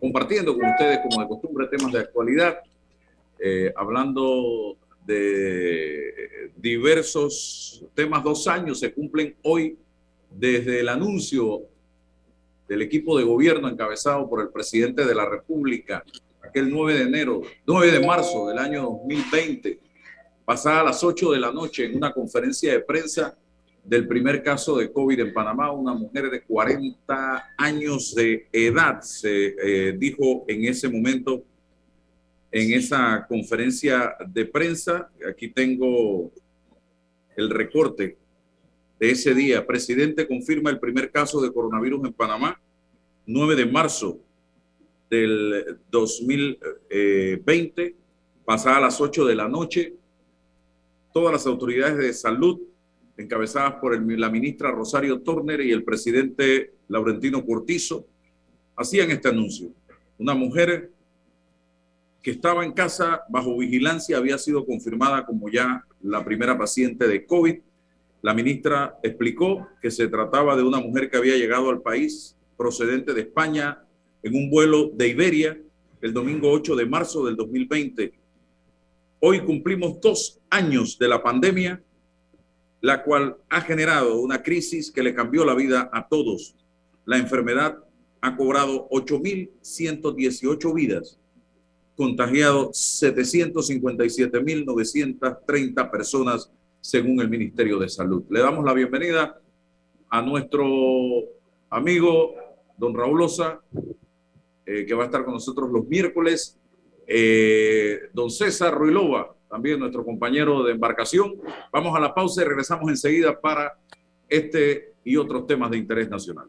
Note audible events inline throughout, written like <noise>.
compartiendo con ustedes, como de costumbre, temas de actualidad, eh, hablando de diversos temas. Dos años se cumplen hoy desde el anuncio del equipo de gobierno encabezado por el presidente de la República, aquel 9 de enero, 9 de marzo del año 2020, pasada a las 8 de la noche en una conferencia de prensa del primer caso de COVID en Panamá, una mujer de 40 años de edad, se eh, dijo en ese momento en esa conferencia de prensa. Aquí tengo el recorte de ese día. Presidente confirma el primer caso de coronavirus en Panamá, 9 de marzo del 2020, pasada a las 8 de la noche. Todas las autoridades de salud, encabezadas por la ministra Rosario Turner y el presidente Laurentino Cortizo, hacían este anuncio. Una mujer que estaba en casa bajo vigilancia había sido confirmada como ya la primera paciente de COVID la ministra explicó que se trataba de una mujer que había llegado al país procedente de España en un vuelo de Iberia el domingo 8 de marzo del 2020. Hoy cumplimos dos años de la pandemia, la cual ha generado una crisis que le cambió la vida a todos. La enfermedad ha cobrado 8.118 vidas, contagiado 757.930 personas según el Ministerio de Salud. Le damos la bienvenida a nuestro amigo don Raúl Osa, eh, que va a estar con nosotros los miércoles, eh, don César Ruilova, también nuestro compañero de embarcación. Vamos a la pausa y regresamos enseguida para este y otros temas de interés nacional.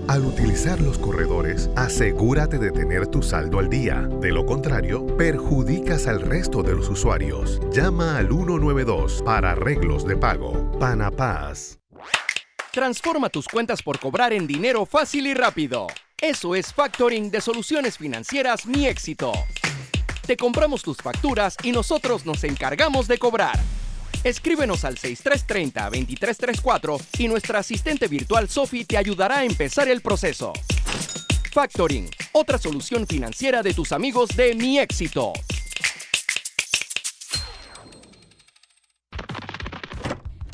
Al utilizar los corredores, asegúrate de tener tu saldo al día. De lo contrario, perjudicas al resto de los usuarios. Llama al 192 para arreglos de pago. Panapaz. Transforma tus cuentas por cobrar en dinero fácil y rápido. Eso es factoring de soluciones financieras Mi Éxito. Te compramos tus facturas y nosotros nos encargamos de cobrar Escríbenos al 6330-2334 y nuestra asistente virtual Sophie te ayudará a empezar el proceso. Factoring, otra solución financiera de tus amigos de Mi Éxito.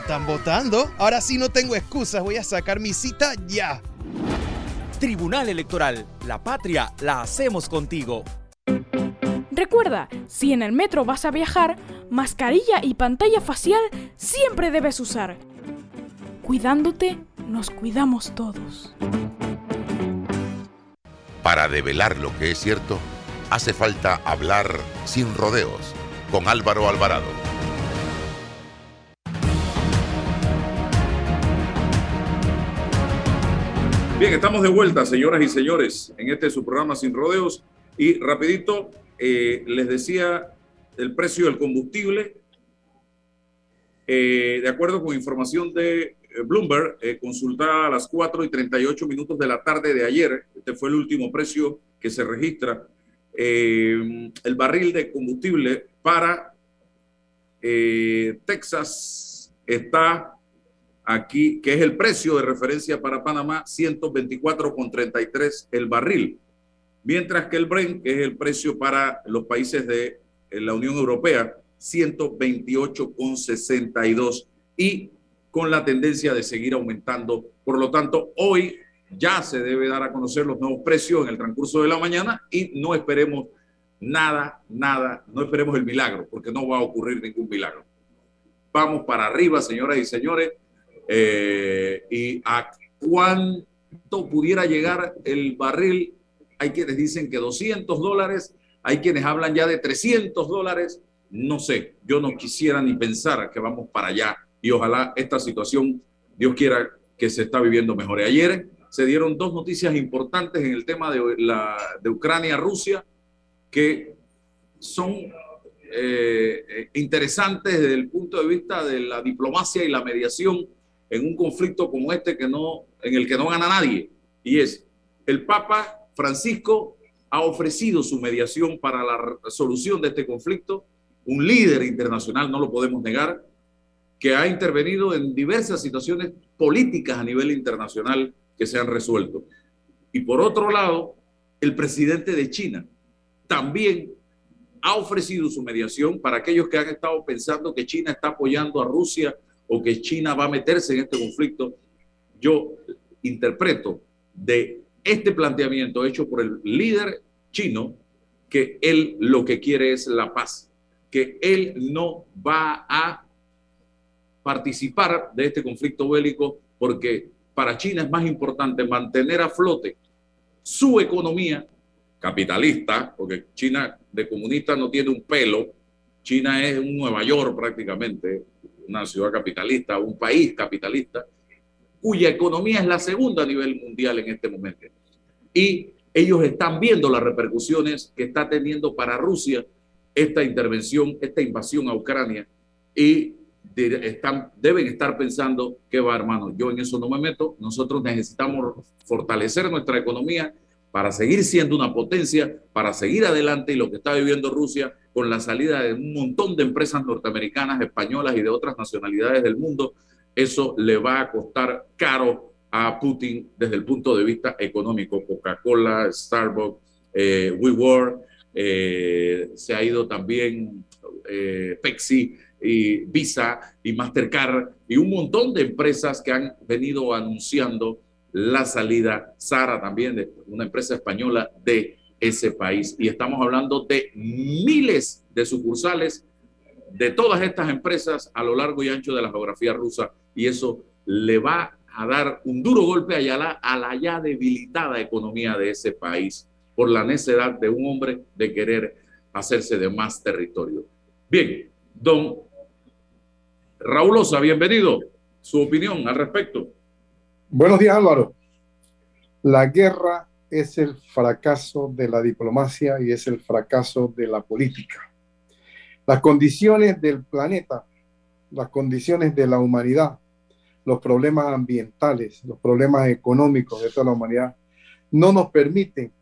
están votando. Ahora sí no tengo excusas, voy a sacar mi cita ya. Tribunal Electoral, la patria la hacemos contigo. Recuerda, si en el metro vas a viajar, mascarilla y pantalla facial siempre debes usar. Cuidándote, nos cuidamos todos. Para develar lo que es cierto, hace falta hablar sin rodeos con Álvaro Alvarado. Bien, estamos de vuelta, señoras y señores, en este su programa Sin Rodeos. Y rapidito, eh, les decía el precio del combustible. Eh, de acuerdo con información de eh, Bloomberg, consultada a las 4 y 38 minutos de la tarde de ayer, este fue el último precio que se registra, el barril de combustible para Texas está aquí, que es el precio de referencia para Panamá, 124,33 el barril. Mientras que el Brent, que es el precio para los países de la Unión Europea, 128,62 y con la tendencia de seguir aumentando. Por lo tanto, hoy ya se debe dar a conocer los nuevos precios en el transcurso de la mañana y no esperemos nada, nada, no esperemos el milagro, porque no va a ocurrir ningún milagro. Vamos para arriba, señoras y señores, eh, y a cuánto pudiera llegar el barril. Hay quienes dicen que 200 dólares, hay quienes hablan ya de 300 dólares. No sé, yo no quisiera ni pensar que vamos para allá y ojalá esta situación, Dios quiera que se está viviendo mejor. Ayer se dieron dos noticias importantes en el tema de, la, de Ucrania-Rusia que son eh, interesantes desde el punto de vista de la diplomacia y la mediación en un conflicto como este que no, en el que no gana nadie. Y es, el Papa Francisco ha ofrecido su mediación para la solución de este conflicto, un líder internacional, no lo podemos negar, que ha intervenido en diversas situaciones políticas a nivel internacional que se han resuelto. Y por otro lado, el presidente de China también ha ofrecido su mediación para aquellos que han estado pensando que China está apoyando a Rusia o que China va a meterse en este conflicto, yo interpreto de este planteamiento hecho por el líder chino que él lo que quiere es la paz, que él no va a participar de este conflicto bélico porque para China es más importante mantener a flote su economía capitalista, porque China de comunista no tiene un pelo, China es un Nueva York prácticamente, una ciudad capitalista, un país capitalista, cuya economía es la segunda a nivel mundial en este momento. Y ellos están viendo las repercusiones que está teniendo para Rusia esta intervención, esta invasión a Ucrania, y están, deben estar pensando que va, hermano, yo en eso no me meto, nosotros necesitamos fortalecer nuestra economía para seguir siendo una potencia, para seguir adelante y lo que está viviendo Rusia con la salida de un montón de empresas norteamericanas, españolas y de otras nacionalidades del mundo, eso le va a costar caro a Putin desde el punto de vista económico. Coca-Cola, Starbucks, eh, WeWork, eh, se ha ido también eh, Pepsi y Visa y Mastercard y un montón de empresas que han venido anunciando la salida, Sara también, de una empresa española de ese país. Y estamos hablando de miles de sucursales de todas estas empresas a lo largo y ancho de la geografía rusa y eso le va a dar un duro golpe a la, a la ya debilitada economía de ese país por la necedad de un hombre de querer hacerse de más territorio. Bien, don Raúl Osa, bienvenido. Su opinión al respecto. Buenos días, Álvaro. La guerra es el fracaso de la diplomacia y es el fracaso de la política. Las condiciones del planeta, las condiciones de la humanidad, los problemas ambientales, los problemas económicos de toda la humanidad, no nos permiten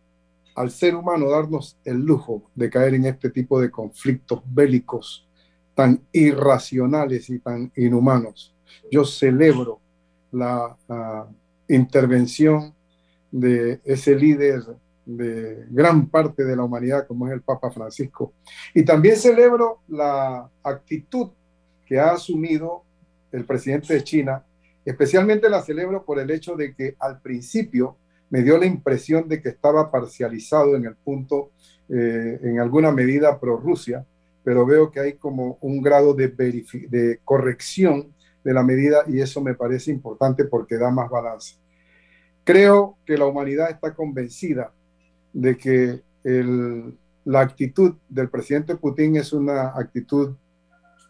al ser humano darnos el lujo de caer en este tipo de conflictos bélicos tan irracionales y tan inhumanos. Yo celebro la intervención de ese líder de gran parte de la humanidad como es el Papa Francisco. Y también celebro la actitud que ha asumido el presidente de China, especialmente la celebro por el hecho de que al principio me dio la impresión de que estaba parcializado en el punto, eh, en alguna medida pro Rusia, pero veo que hay como un grado de corrección de la medida y eso me parece importante porque da más balance. Creo que la humanidad está convencida de que la actitud del presidente Putin es una actitud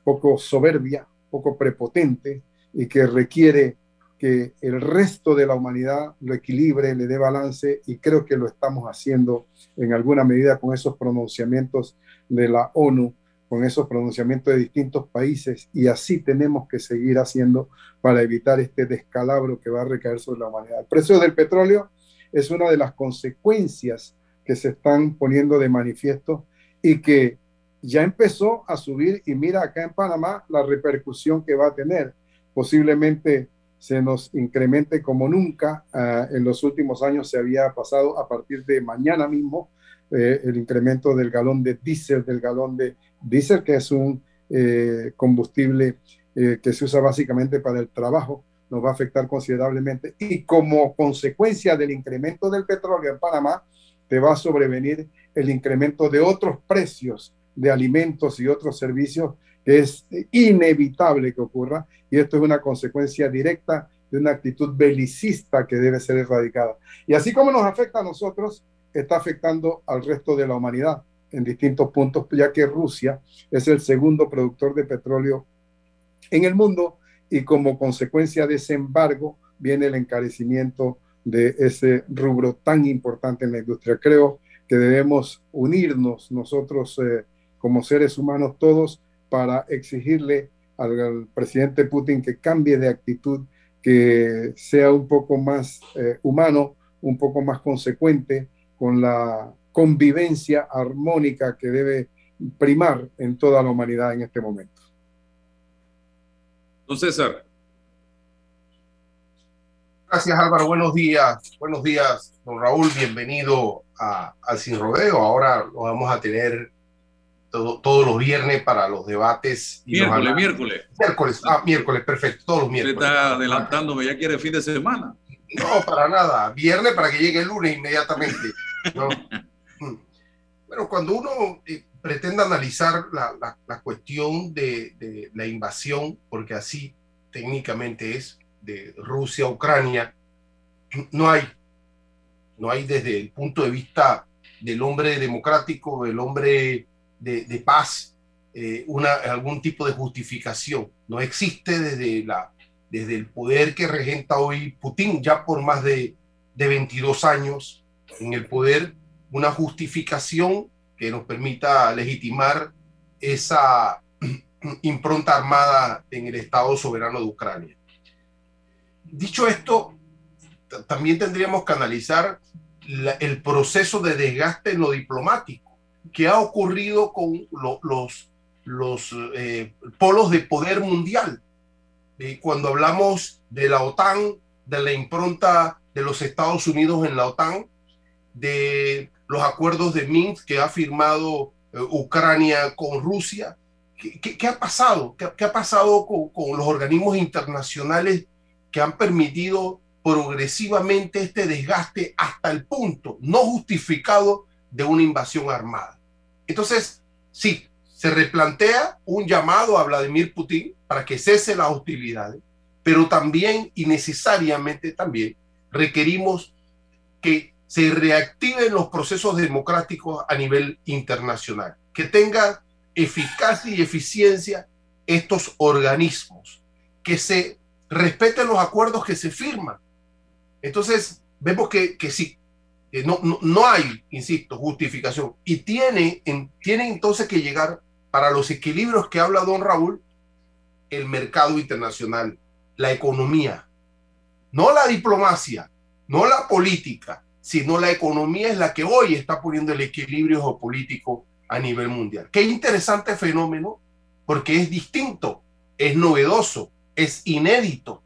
poco soberbia, poco prepotente y que requiere que el resto de la humanidad lo equilibre, le dé balance y creo que lo estamos haciendo en alguna medida con esos pronunciamientos de la ONU con esos pronunciamientos de distintos países y así tenemos que seguir haciendo para evitar este descalabro que va a recaer sobre la humanidad. El precio del petróleo es una de las consecuencias que se están poniendo de manifiesto y que ya empezó a subir y mira acá en Panamá la repercusión que va a tener. Posiblemente se nos incremente como nunca ah, en los últimos años se había pasado a partir de mañana mismo eh, el incremento del galón de diésel, del galón de diésel, que es un eh, combustible eh, que se usa básicamente para el trabajo, nos va a afectar considerablemente. Y como consecuencia del incremento del petróleo en Panamá, te va a sobrevenir el incremento de otros precios de alimentos y otros servicios que es inevitable que ocurra y esto es una consecuencia directa de una actitud belicista que debe ser erradicada. Y así como nos afecta a nosotros, está afectando al resto de la humanidad en distintos puntos, ya que Rusia es el segundo productor de petróleo en el mundo y como consecuencia de ese embargo viene el encarecimiento de ese rubro tan importante en la industria. Creo que debemos unirnos nosotros eh, como seres humanos todos para exigirle al, presidente Putin que cambie de actitud, que sea un poco más eh, humano, un poco más consecuente con la convivencia armónica que debe primar en toda la humanidad en este momento. Don César. Gracias Álvaro, buenos días. Buenos días, don Raúl, bienvenido a, al Sin Rodeo. Ahora lo vamos a tener todos los viernes para los debates. Y miércoles, miércoles. Miércoles, ah, miércoles, perfecto, todos los miércoles. Usted está adelantándome, ya quiere fin de semana. No, para nada. Viernes para que llegue el lunes inmediatamente. Bueno, cuando uno eh, pretende analizar la, la, cuestión de, de, la invasión, porque así técnicamente es, de Rusia a Ucrania, no hay, no hay desde el punto de vista del hombre democrático, del hombre de, paz, eh, una, algún tipo de justificación. No existe desde, la, desde el poder que regenta hoy Putin, ya por más de, de 22 años en el poder, una justificación que nos permita legitimar esa <clears throat> impronta armada en el Estado soberano de Ucrania. Dicho esto, también tendríamos que analizar el proceso de desgaste en lo diplomático que ha ocurrido con los, los eh, polos de poder mundial. cuando hablamos de la OTAN, de la impronta de los Estados Unidos en la OTAN, de los acuerdos de Minsk que ha firmado eh, Ucrania con Rusia. ¿Qué, ha pasado? ¿Qué, ha pasado con, con, los organismos internacionales que han permitido progresivamente este desgaste hasta el punto no justificado de una invasión armada? Entonces, sí, se replantea un llamado a Vladimir Putin para que cese las hostilidades, pero también y necesariamente también requerimos que se reactiven los procesos democráticos a nivel internacional, que tengan eficacia y eficiencia estos organismos, que se respeten los acuerdos que se firman. Entonces, vemos que, que sí, no, no, hay, insisto, justificación. Y tiene, en, tiene entonces que llegar para los equilibrios que habla don Raúl, el mercado internacional, la economía, no la diplomacia, no la política, sino la economía es la que hoy está poniendo el equilibrio geopolítico a nivel mundial. Qué interesante fenómeno, porque es distinto, es novedoso, es inédito.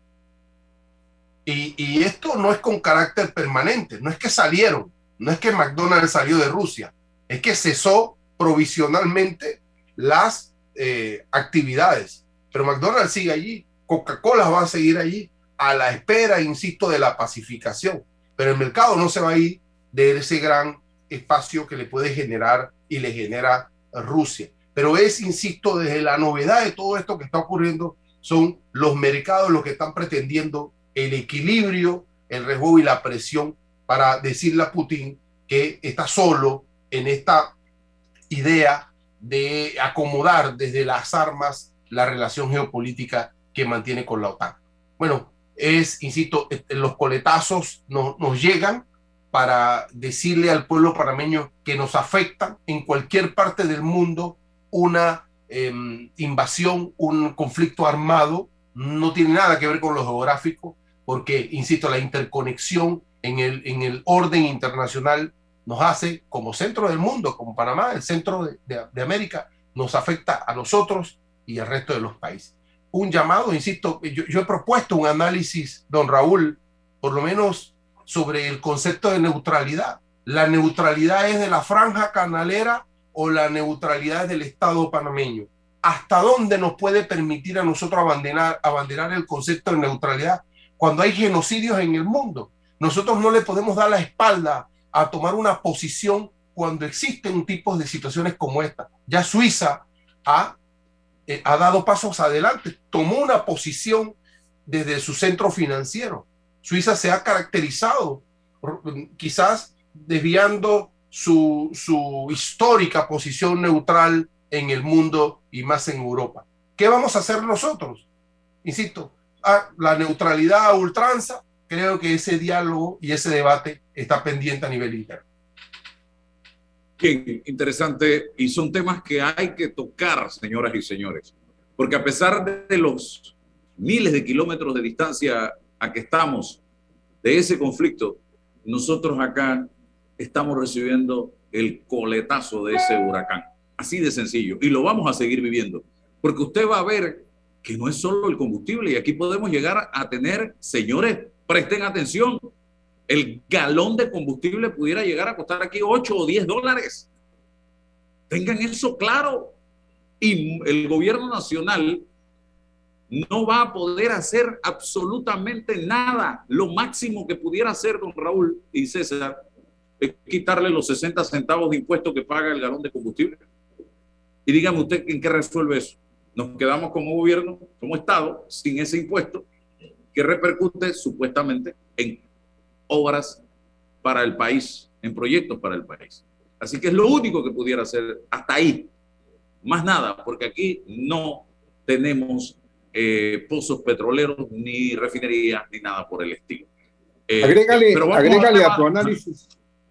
Y, esto no es con carácter permanente, no es que salieron, no es que McDonald's salió de Rusia, es que cesó provisionalmente las eh, actividades. Pero McDonald's sigue allí, Coca-Cola va a seguir allí a la espera, insisto, de la pacificación pero el mercado no se va a ir de ese gran espacio que le puede generar y le genera Rusia. Pero es, insisto, desde la novedad de todo esto que está ocurriendo, son los mercados los que están pretendiendo el equilibrio, el riesgo y la presión para decirle a Putin que está solo en esta idea de acomodar desde las armas la relación geopolítica que mantiene con la OTAN. Bueno, es, insisto, este, los coletazos nos llegan para decirle al pueblo panameño que nos afecta en cualquier parte del mundo una em, invasión, un conflicto armado, no tiene nada que ver con lo geográfico, porque, insisto, la interconexión en el, en el orden internacional nos hace, como centro del mundo, como Panamá, el centro de, de América, nos afecta a nosotros y al resto de los países. Un llamado, insisto, yo, he propuesto un análisis, don Raúl, por lo menos sobre el concepto de neutralidad. La neutralidad es de la franja canalera o la neutralidad es del Estado panameño. ¿Hasta dónde nos puede permitir a nosotros abanderar, abanderar el concepto de neutralidad cuando hay genocidios en el mundo? Nosotros no le podemos dar la espalda a tomar una posición cuando existen tipos de situaciones como esta. Ya Suiza ha, eh, ha dado pasos adelante, tomó una posición desde su centro financiero. Suiza se ha caracterizado quizás desviando su, su histórica posición neutral en el mundo y más en Europa. ¿Qué vamos a hacer nosotros? Insisto, a la neutralidad a ultranza, creo que ese diálogo y ese debate está pendiente a nivel interno. Bien, interesante. Y son temas que hay que tocar, señoras y señores. Porque a pesar de los miles de kilómetros de distancia a que estamos de ese conflicto, nosotros acá estamos recibiendo el coletazo de ese huracán. Así de sencillo. Y lo vamos a seguir viviendo. Porque usted va a ver que no es solo el combustible. Y aquí podemos llegar a tener, señores, presten atención, el galón de combustible pudiera llegar a costar aquí 8 o 10 dólares. Tengan eso claro. Y el gobierno nacional no va a poder hacer absolutamente nada. Lo máximo que pudiera hacer don Raúl y César es quitarle los 60 centavos de impuesto que paga el galón de combustible. Y dígame usted en qué resuelve eso. Nos quedamos como gobierno, como Estado, sin ese impuesto que repercute supuestamente en obras para el país, en proyectos para el país. Así que es lo único que pudiera hacer hasta ahí. Más nada, porque aquí no tenemos eh, pozos petroleros, ni refinerías, ni nada por el estilo. Eh, agrégale, agrégale a, tu análisis,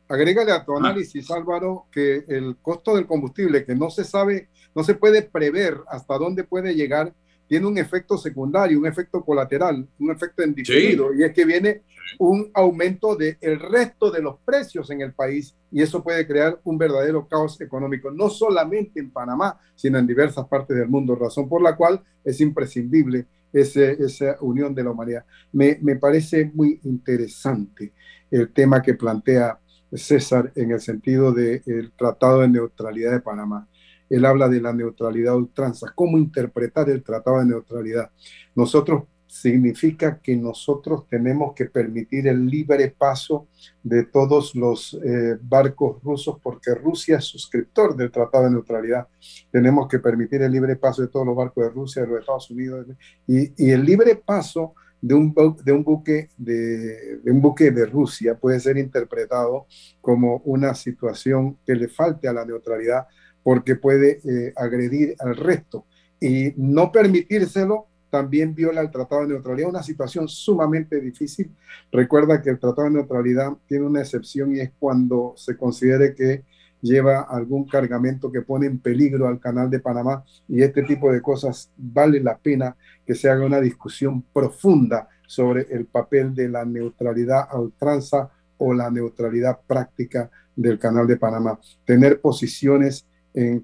agrégale a tu análisis, Álvaro, que el costo del combustible, que no se sabe, no se puede prever hasta dónde puede llegar, tiene un efecto secundario, un efecto colateral, un efecto en y es que viene un aumento del el resto de los precios en el país y eso puede crear un verdadero caos económico, no solamente en Panamá, sino en diversas partes del mundo, razón por la cual es imprescindible ese, esa unión de la humanidad. Me, me parece muy interesante el tema que plantea César en el sentido del Tratado de Neutralidad de Panamá él habla de la neutralidad ultranza, cómo interpretar el tratado de neutralidad. Nosotros significa que nosotros tenemos que permitir el libre paso de todos los eh, barcos rusos porque Rusia es suscriptor del Tratado de Neutralidad. Tenemos que permitir el libre paso de todos los barcos de Rusia, de los Estados Unidos y, el libre paso de un, de, un buque de, de, un buque de Rusia puede ser interpretado como una situación que le falte a la neutralidad porque puede eh, agredir al resto. Y no permitírselo también viola el Tratado de Neutralidad, una situación sumamente difícil. Recuerda que el Tratado de Neutralidad tiene una excepción y es cuando se considere que lleva algún cargamento que pone en peligro al canal de Panamá y este tipo de cosas vale la pena que se haga una discusión profunda sobre el papel de la neutralidad a ultranza o la neutralidad práctica del canal de Panamá. Tener posiciones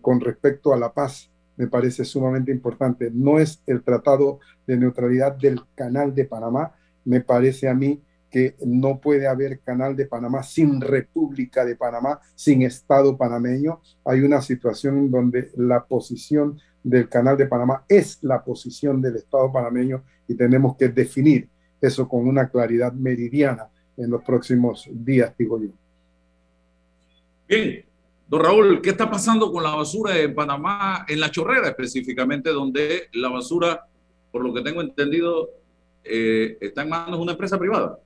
con respecto a la paz me parece sumamente importante. No es el tratado de neutralidad del canal de Panamá, me parece a mí que no puede haber canal de Panamá sin República de Panamá, sin Estado panameño. Hay una situación en donde la posición del canal de Panamá es la posición del Estado panameño y tenemos que definir eso con una claridad meridiana en los próximos días, digo yo. Bien, Don Raúl, ¿qué está pasando con la basura en Panamá, en La Chorrera específicamente, donde la basura, por lo que tengo entendido, eh, está en manos de una empresa privada?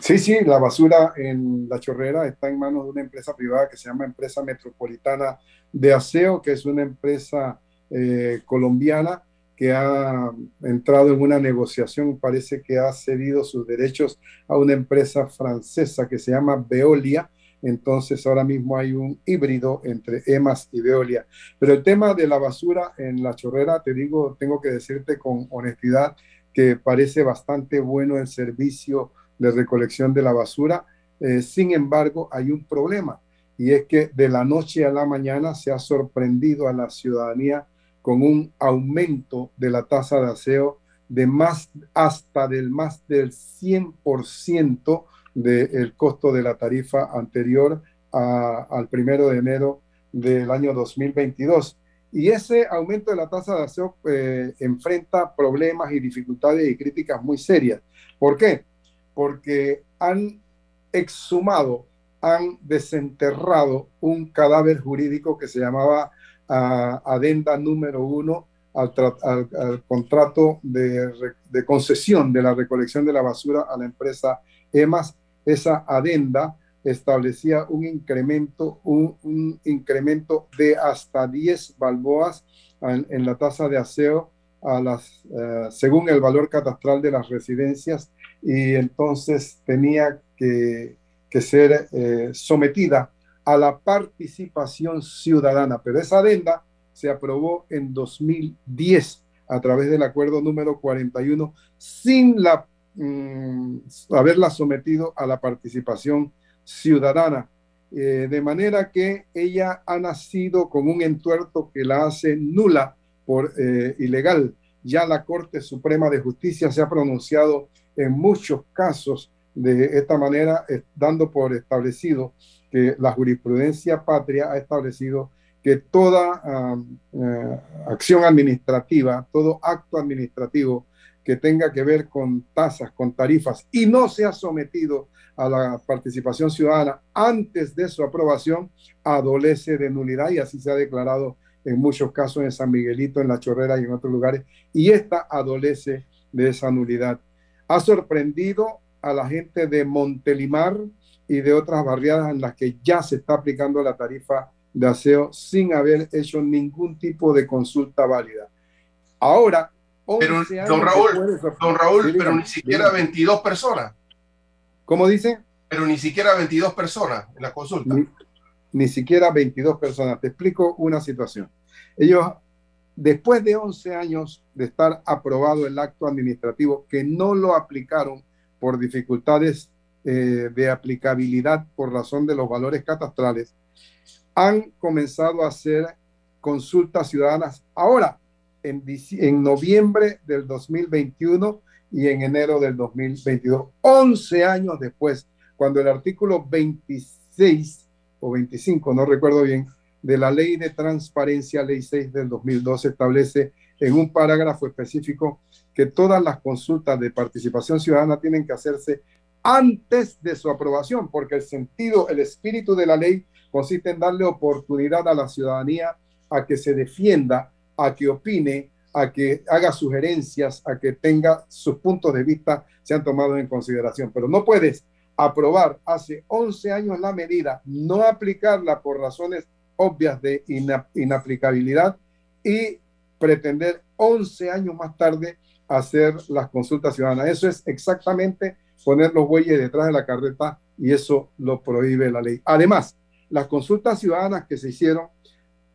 Sí, sí, la basura en La Chorrera está en manos de una empresa privada que se llama Empresa Metropolitana de Aseo, que es una empresa eh, colombiana que ha entrado en una negociación, parece que ha cedido sus derechos a una empresa francesa que se llama Veolia, entonces ahora mismo hay un híbrido entre EMAS y Veolia. Pero el tema de la basura en la chorrera, te digo, tengo que decirte con honestidad que parece bastante bueno el servicio de recolección de la basura. Eh, sin embargo, hay un problema y es que de la noche a la mañana se ha sorprendido a la ciudadanía con un aumento de la tasa de aseo de más hasta del más del 100% del costo de la tarifa anterior al primero de enero del año 2022. Y ese aumento de la tasa de aseo eh, enfrenta problemas y dificultades y críticas muy serias. ¿Por qué? Porque han exhumado, han desenterrado un cadáver jurídico que se llamaba uh, adenda número uno al, contrato de, de, concesión de la recolección de la basura a la empresa EMAS. Esa adenda establecía un incremento, un, incremento de hasta 10 balboas en, la tasa de aseo a las, uh, según el valor catastral de las residencias y entonces tenía que, que ser eh, sometida a la participación ciudadana. Pero esa adenda se aprobó en 2010 a través del acuerdo número 41 sin la, mmm, haberla sometido a la participación ciudadana. Eh, de manera que ella ha nacido con un entuerto que la hace nula por eh, ilegal. Ya la Corte Suprema de Justicia se ha pronunciado en muchos casos de esta manera, eh, dando por establecido que la jurisprudencia patria ha establecido que toda uh, acción administrativa, todo acto administrativo que tenga que ver con tasas, con tarifas y no sea sometido a la participación ciudadana antes de su aprobación, adolece de nulidad y así se ha declarado en muchos casos en San Miguelito, en La Chorrera y en otros lugares, y esta adolece de esa nulidad. Ha sorprendido a la gente de Montelimar y de otras barriadas en las que ya se está aplicando la tarifa de aseo sin haber hecho ningún tipo de consulta válida. Ahora, pero, don Raúl, don Raúl, sí, pero ni siquiera dígame. 22 personas. ¿Cómo dice? Pero ni siquiera 22 personas en la consulta. Ni, ni siquiera 22 personas. Te explico una situación. Ellos, después de 11 años de estar aprobado el acto administrativo, que no lo aplicaron por dificultades eh, de aplicabilidad por razón de los valores catastrales, han comenzado a hacer consultas ciudadanas ahora, en, en noviembre del 2021 y en enero del 2022, 11 años después, cuando el artículo 26 o 25, no recuerdo bien, de la ley de transparencia, ley 6 del 2012, establece en un parágrafo específico que todas las consultas de participación ciudadana tienen que hacerse antes de su aprobación, porque el sentido, el espíritu de la ley consiste en darle oportunidad a la ciudadanía a que se defienda, a que opine, a que haga sugerencias, a que tenga sus puntos de vista sean tomados en consideración. Pero no puedes aprobar hace 11 años la medida, no aplicarla por razones obvias de ina inaplicabilidad y pretender 11 años más tarde hacer las consultas ciudadanas. Eso es exactamente poner los bueyes detrás de la carreta y eso lo prohíbe la ley. Además, las consultas ciudadanas que se hicieron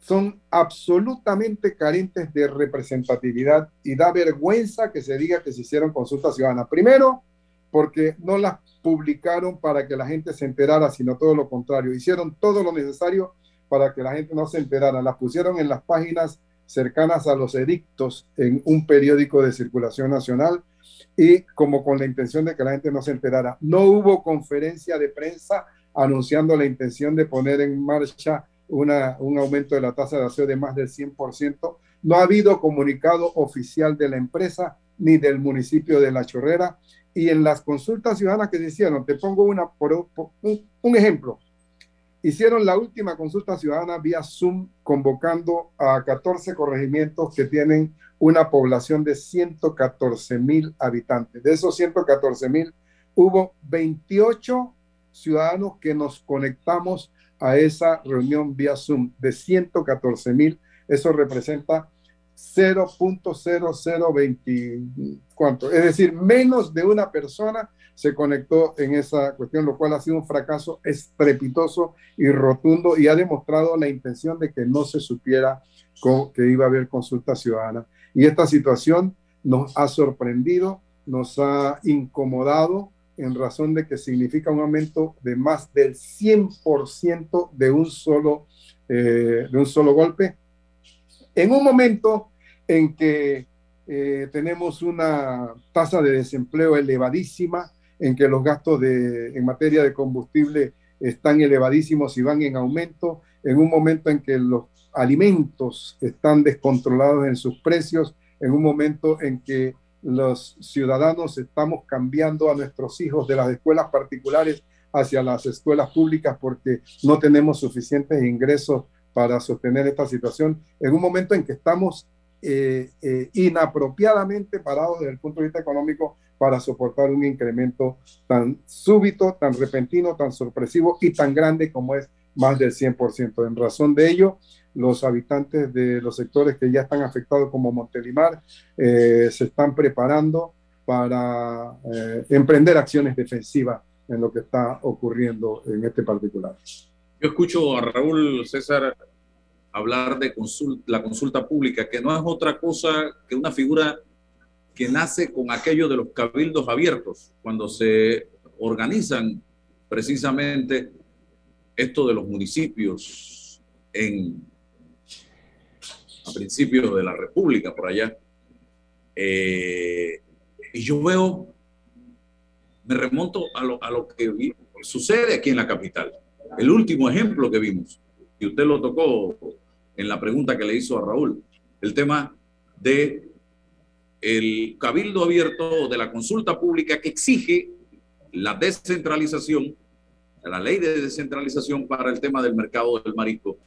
son absolutamente carentes de representatividad y da vergüenza que se diga que se hicieron consultas ciudadanas. Primero, porque no las publicaron para que la gente se enterara, sino todo lo contrario. Hicieron todo lo necesario para que la gente no se enterara. Las pusieron en las páginas cercanas a los edictos en un periódico de circulación nacional y como con la intención de que la gente no se enterara. No hubo conferencia de prensa anunciando la intención de poner en marcha un aumento de la tasa de aseo de más del 100%. No ha habido comunicado oficial de la empresa ni del municipio de La Chorrera. Y en las consultas ciudadanas que hicieron, te pongo una, un, un ejemplo hicieron la última consulta ciudadana vía Zoom convocando a 14 corregimientos que tienen una población de 114 mil habitantes. De esos 114 mil, hubo 28 ciudadanos que nos conectamos a esa reunión vía Zoom de 114 mil. Eso representa 0.0020, ¿cuánto? Es decir, menos de una persona se conectó en esa cuestión, lo cual ha sido un fracaso estrepitoso y rotundo y ha demostrado la intención de que no se supiera que iba a haber consulta ciudadana. Y esta situación nos ha sorprendido, nos ha incomodado en razón de que significa un aumento de más del 100% de un solo, eh, de un solo golpe. En un momento en que eh, tenemos una tasa de desempleo elevadísima, en que los gastos de, en materia de combustible están elevadísimos y van en aumento, en un momento en que los alimentos están descontrolados en sus precios, en un momento en que los ciudadanos estamos cambiando a nuestros hijos de las escuelas particulares hacia las escuelas públicas porque no tenemos suficientes ingresos para sostener esta situación, en un momento en que estamos eh, eh, inapropiadamente parados desde el punto de vista económico para soportar un incremento tan súbito, tan repentino, tan sorpresivo y tan grande como es más del 100%. En razón de ello, los habitantes de los sectores que ya están afectados como Montelimar eh, se están preparando para eh, emprender acciones defensivas en lo que está ocurriendo en este particular. Yo escucho a Raúl César hablar de la consulta pública, que no es otra cosa que una figura que nace con aquello de los cabildos abiertos, cuando se organizan precisamente esto de los municipios en a principios de la República, por allá. Eh, y yo veo, me remonto a lo, a lo que sucede aquí en la capital. El último ejemplo que vimos, y usted lo tocó en la pregunta que le hizo a Raúl, el tema de el cabildo abierto de la consulta pública que exige la descentralización, la ley de descentralización para el tema del mercado del marisco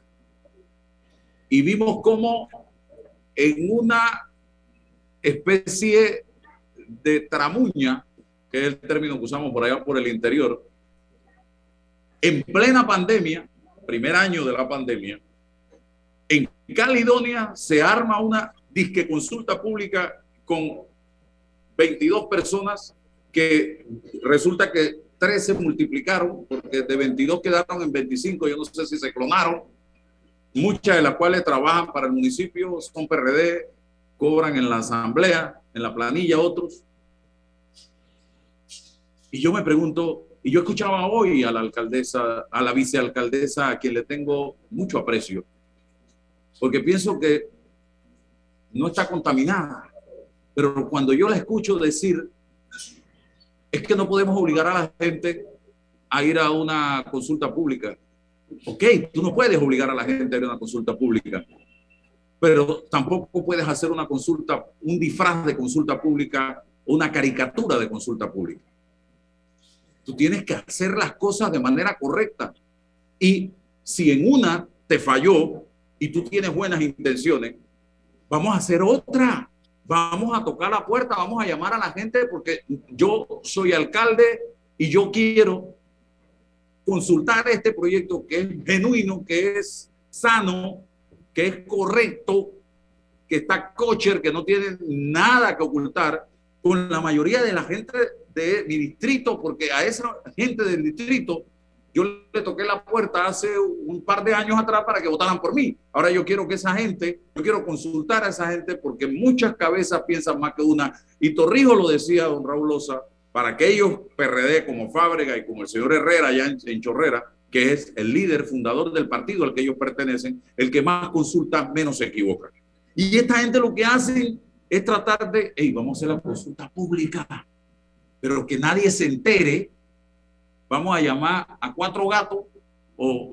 y vimos cómo en una especie de tramuña, que es el término que usamos por allá por el interior, en plena pandemia, primer año de la pandemia, en Caledonia se arma una disque consulta pública con 22 personas que resulta que 13 se multiplicaron porque de 22 quedaron en 25, yo no sé si se clonaron muchas de las cuales trabajan para el municipio, son PRD, cobran en la asamblea, en la planilla otros. Y yo me pregunto, y yo escuchaba hoy a la alcaldesa, a la vicealcaldesa, a quien le tengo mucho aprecio, porque pienso que no está contaminada, pero cuando yo la escucho decir, es que no podemos obligar a la gente a ir a una consulta pública, Ok, tú no puedes obligar a la gente a ir a una consulta pública, pero tampoco puedes hacer una consulta, un disfraz de consulta pública, una caricatura de consulta pública. Tú tienes que hacer las cosas de manera correcta. Y si en una te falló y tú tienes buenas intenciones, vamos a hacer otra. Vamos a tocar la puerta, vamos a llamar a la gente porque yo soy alcalde y yo quiero consultar este proyecto que es genuino, que es sano, que es correcto, que está cocher, que no tiene nada que ocultar, con la mayoría de la gente de mi distrito, porque a esa gente del distrito yo le toqué la puerta hace un par de años atrás para que votaran por mí. Ahora yo quiero que esa gente, yo quiero consultar a esa gente porque muchas cabezas piensan más que una. Y Torrijos lo decía don Raúl Loza, para aquellos PRD como Fábrega y como el señor Herrera allá en, Chorrera, que es el líder fundador del partido al que ellos pertenecen, el que más consulta, menos se equivoca. Y esta gente lo que hacen es tratar de, hey, vamos a hacer la consulta pública, pero que nadie se entere. Vamos a llamar a cuatro gatos o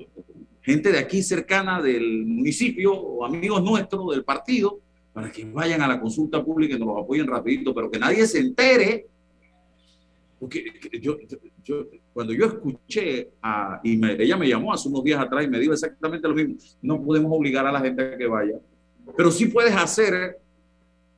gente de aquí cercana del municipio o amigos nuestros del partido para que vayan a la consulta pública y nos los apoyen rapidito, pero que nadie se entere porque yo, cuando yo escuché a, y ella me llamó hace unos días atrás y me dijo exactamente lo mismo, no podemos obligar a la gente a que vaya, pero sí puedes hacer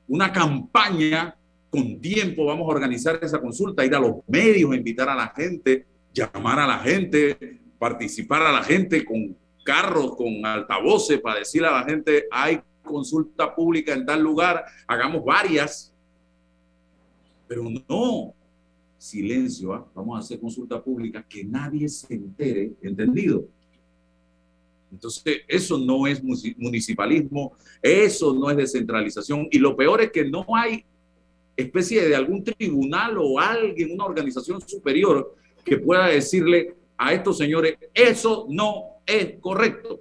una campaña con tiempo, vamos a organizar esa consulta, ir a los medios, invitar a la gente, llamar a la gente, participar a la gente con carros, con altavoces para decirle a la gente, hay consulta pública en tal lugar, hagamos varias, pero no, silencio, ¿ah? vamos a hacer consulta pública, que nadie se entere, ¿entendido? Entonces, eso no es municipalismo, eso no es descentralización. Y lo peor es que no hay especie de algún tribunal o alguien, una organización superior que pueda decirle a estos señores, eso no es correcto.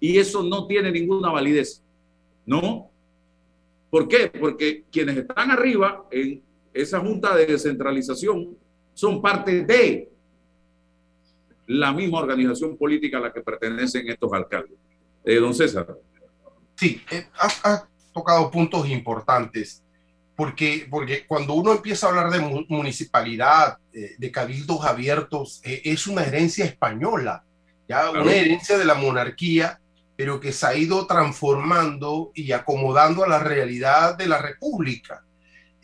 Y eso no tiene ninguna validez. No. ¿Por qué? Porque quienes están arriba en esa junta de descentralización son parte de la misma organización política a la que pertenecen estos alcaldes. Eh, don César. Sí, eh, ha, tocado puntos importantes, porque, porque cuando uno empieza a hablar de municipalidad, eh, de cabildos abiertos, es una herencia española, ya una herencia de la monarquía, pero que se ha ido transformando y acomodando a la realidad de la república.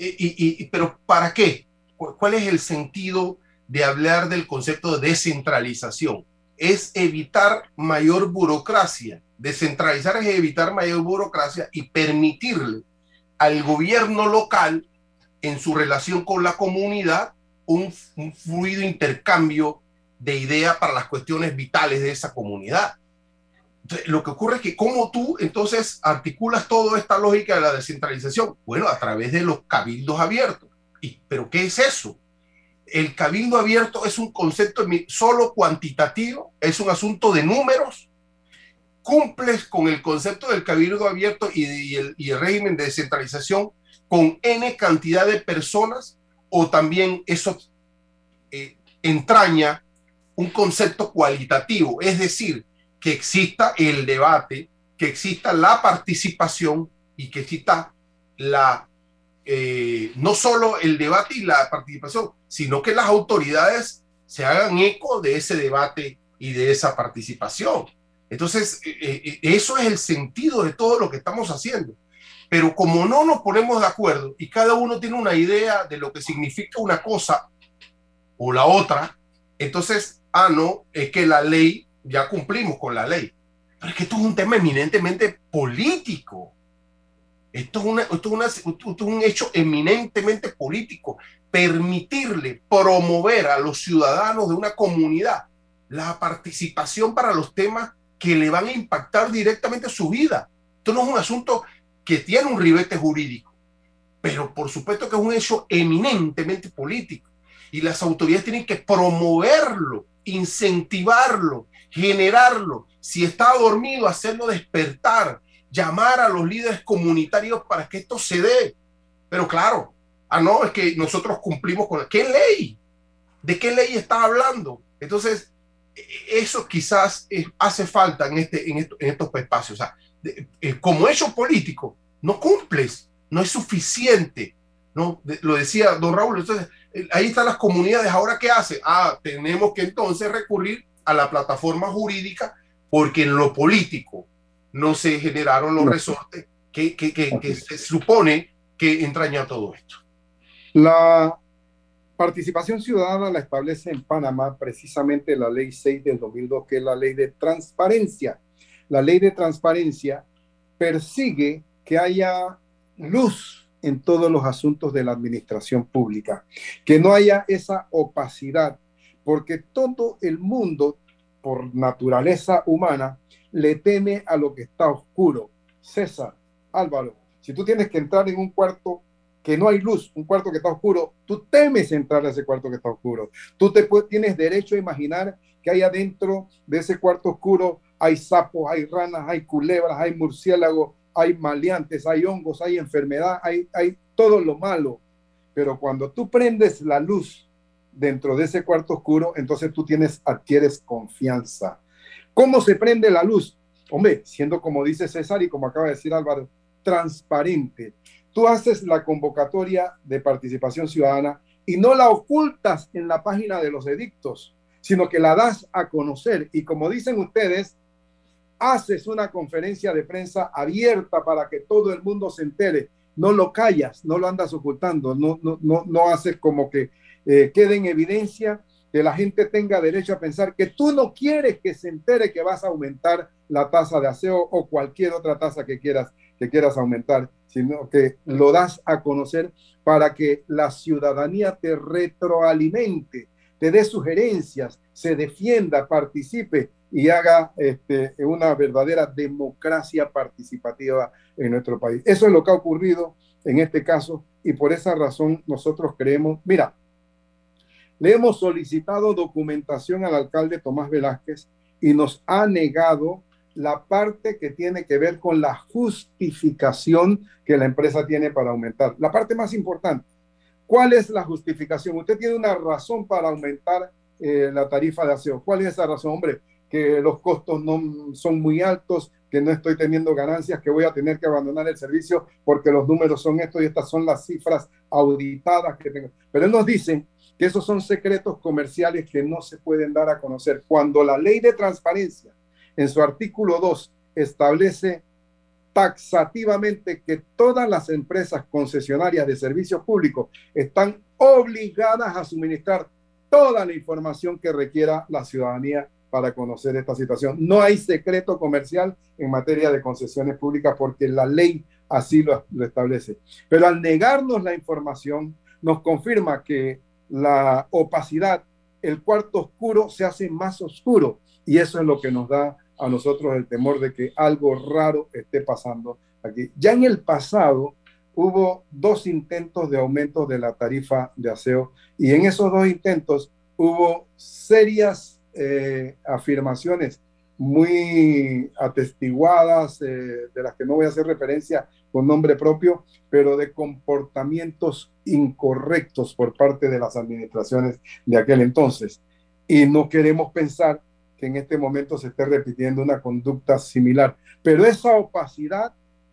Y, pero ¿para qué? ¿Cuál es el sentido de hablar del concepto de descentralización? Es evitar mayor burocracia. Descentralizar es evitar mayor burocracia y permitirle al gobierno local, en su relación con la comunidad, un, un fluido intercambio de ideas para las cuestiones vitales de esa comunidad. Lo que ocurre es que cómo tú entonces articulas toda esta lógica de la descentralización, bueno, a través de los cabildos abiertos. ¿Y, ¿Pero qué es eso? El cabildo abierto es un concepto solo cuantitativo, es un asunto de números. Cumples con el concepto del cabildo abierto y, el, y el régimen de descentralización con n cantidad de personas o también eso eh, entraña un concepto cualitativo, es decir, que exista el debate, que exista la participación y que exista la, eh, no solo el debate y la participación, sino que las autoridades se hagan eco de ese debate y de esa participación. Entonces, eh, eh, eso es el sentido de todo lo que estamos haciendo. Pero como no nos ponemos de acuerdo y cada uno tiene una idea de lo que significa una cosa o la otra, entonces ah, no, es que la ley, ya cumplimos con la ley. Pero es que esto es un tema eminentemente político. Esto es, esto, es un hecho eminentemente político. Permitirle promover a los ciudadanos de una comunidad la participación para los temas que le van a impactar directamente su vida. Esto no es un asunto que tiene un ribete jurídico, pero por supuesto que es un hecho eminentemente político y las autoridades tienen que promoverlo incentivarlo, generarlo. Si está dormido, hacerlo despertar, llamar a los líderes comunitarios para que esto se dé. Pero claro, ah, no, es que nosotros cumplimos con... ¿Qué ley? ¿De qué ley está hablando? Entonces, eso quizás hace falta en, este, en, estos espacios. Eh, como hecho político, no cumples, no es suficiente. ¿no? lo decía don Raúl, entonces ahí están las comunidades. Ahora, ¿qué hace? Ah, tenemos que entonces recurrir a la plataforma jurídica porque en lo político no se generaron los resortes que, que, que, se supone que entraña todo esto. La participación ciudadana la establece en Panamá precisamente la ley 6 del 2002, que es la ley de transparencia. La ley de transparencia persigue que haya luz en todos los asuntos de la administración pública, que no haya esa opacidad, porque todo el mundo, por naturaleza humana, le teme a lo que está oscuro. César, Álvaro, si tú tienes que entrar en un cuarto que no hay luz, un cuarto que está oscuro, tú temes entrar a ese cuarto que está oscuro. Tú te tienes derecho a imaginar que hay adentro de ese cuarto oscuro hay sapos, hay ranas, hay culebras, hay murciélagos, hay maleantes, hay hongos, hay enfermedad, hay, hay todo lo malo. Pero cuando tú prendes la luz dentro de ese cuarto oscuro, entonces tú tienes, adquieres confianza. ¿Cómo se prende la luz? Hombre, siendo como dice César y como acaba de decir Álvaro, transparente. Tú haces la convocatoria de participación ciudadana y no la ocultas en la página de los edictos, sino que la das a conocer. Y como dicen ustedes, haces una conferencia de prensa abierta para que todo el mundo se entere. No lo callas, no lo andas ocultando, no, no, no, no haces como que eh, quede en evidencia que la gente tenga derecho a pensar que tú no quieres que se entere que vas a aumentar la tasa de aseo o cualquier otra tasa que quieras, que quieras aumentar, sino que lo das a conocer para que la ciudadanía te retroalimente, te dé sugerencias, se defienda, participe y haga este, una verdadera democracia participativa en nuestro país. Eso es lo que ha ocurrido en este caso y por esa razón nosotros creemos, mira, le hemos solicitado documentación al alcalde Tomás Velázquez y nos ha negado la parte que tiene que ver con la justificación que la empresa tiene para aumentar. La parte más importante, ¿cuál es la justificación? Usted tiene una razón para aumentar eh, la tarifa de aseo. ¿Cuál es esa razón? Hombre, que los costos no son muy altos, que no estoy teniendo ganancias, que voy a tener que abandonar el servicio porque los números son estos y estas son las cifras auditadas que tengo. Pero él nos dice que esos son secretos comerciales que no se pueden dar a conocer. Cuando la ley de transparencia en su artículo 2 establece taxativamente que todas las empresas concesionarias de servicios públicos están obligadas a suministrar toda la información que requiera la ciudadanía para conocer esta situación. No hay secreto comercial en materia de concesiones públicas porque la ley así lo, establece. Pero al negarnos la información, nos confirma que la opacidad, el cuarto oscuro se hace más oscuro y eso es lo que nos da a nosotros el temor de que algo raro esté pasando aquí. Ya en el pasado hubo dos intentos de aumento de la tarifa de aseo y en esos dos intentos hubo serias eh, afirmaciones muy atestiguadas, eh, de las que no voy a hacer referencia con nombre propio, pero de comportamientos incorrectos por parte de las administraciones de aquel entonces. Y no queremos pensar que en este momento se esté repitiendo una conducta similar. Pero esa opacidad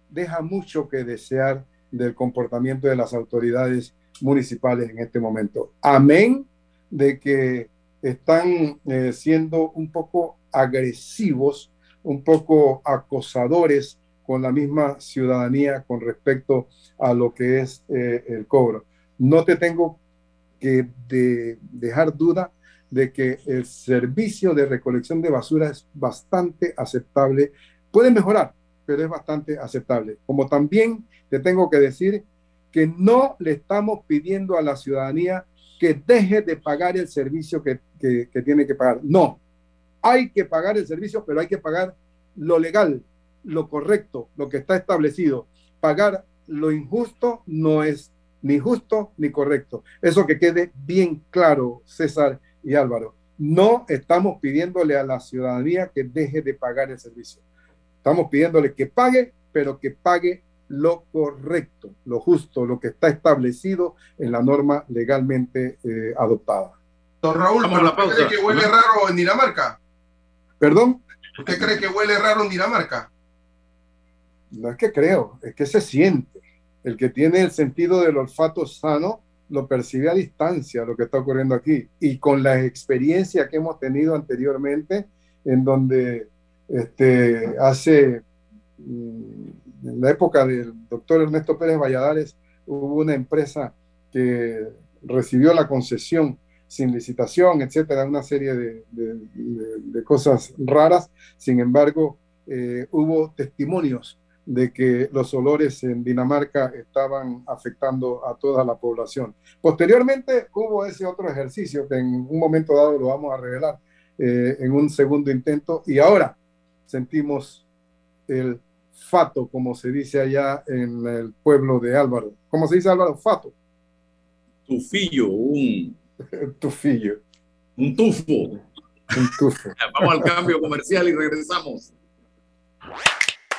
deja mucho que desear del comportamiento de las autoridades municipales en este momento. Amén de que están eh, siendo un poco agresivos, un poco acosadores con la misma ciudadanía con respecto a lo que es eh, el cobro. No te tengo que dejar duda de que el servicio de recolección de basura es bastante aceptable. Puede mejorar, pero es bastante aceptable. Como también te tengo que decir que no le estamos pidiendo a la ciudadanía que deje de pagar el servicio que, que, tiene que pagar. No, hay que pagar el servicio, pero hay que pagar lo legal, lo correcto, lo que está establecido. Pagar lo injusto no es ni justo ni correcto. Eso que quede bien claro, César y Álvaro. No estamos pidiéndole a la ciudadanía que deje de pagar el servicio. Estamos pidiéndole que pague, pero que pague lo correcto, lo justo, lo que está establecido en la norma legalmente eh, adoptada. Don Raúl, ¿usted cree que huele raro en Dinamarca? ¿Perdón? ¿Usted cree que huele raro en Dinamarca? No es que creo, es que se siente. El que tiene el sentido del olfato sano lo percibe a distancia lo que está ocurriendo aquí. Y con la experiencia que hemos tenido anteriormente, en donde este, hace mm, en la época del doctor Ernesto Pérez Valladares, hubo una empresa que recibió la concesión sin licitación, etcétera, una serie de, cosas raras. Sin embargo, eh, hubo testimonios de que los olores en Dinamarca estaban afectando a toda la población. Posteriormente hubo ese otro ejercicio que en un momento dado lo vamos a revelar eh, en un segundo intento y ahora sentimos el fato, como se dice allá en el pueblo de Álvaro. ¿Cómo se dice Álvaro? Fato. Tufillo, un... <laughs> Tufillo. Un tufo. Un tufo. <laughs> Vamos al cambio comercial y regresamos.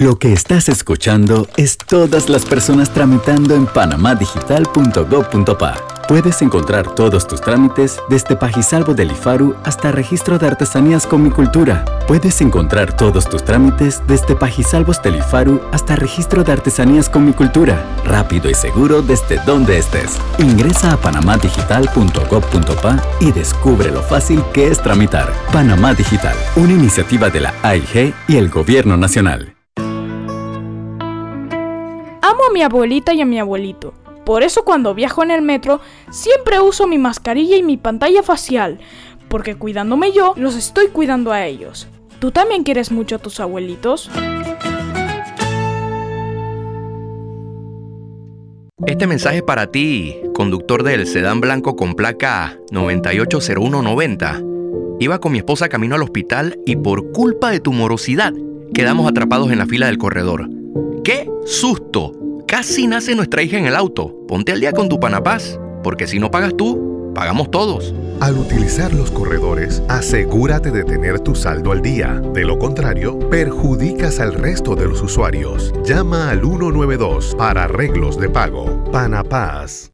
Lo que estás escuchando es todas las personas tramitando en panamadigital.gov.pa. Puedes encontrar todos tus trámites desde Pagisalvo del IFARU hasta registro de artesanías con mi cultura Puedes encontrar todos tus trámites desde Pagisalvos Telifaru hasta registro de artesanías con mi cultura. Rápido y seguro desde donde estés. Ingresa a panamadigital.gov.pa y descubre lo fácil que es tramitar. Panamá Digital, una iniciativa de la AIG y el Gobierno Nacional. Mi abuelita y a mi abuelito. Por eso cuando viajo en el metro siempre uso mi mascarilla y mi pantalla facial, porque cuidándome yo, los estoy cuidando a ellos. ¿Tú también quieres mucho a tus abuelitos? Este mensaje para ti, conductor del sedán blanco con placa 980190. Iba con mi esposa camino al hospital y por culpa de tu morosidad quedamos atrapados en la fila del corredor. ¡Qué susto! Casi nace nuestra hija en el auto. Ponte al día con tu panapaz, porque si no pagas tú, pagamos todos. Al utilizar los corredores, asegúrate de tener tu saldo al día. De lo contrario, perjudicas al resto de los usuarios. Llama al 192 para arreglos de pago. Panapaz.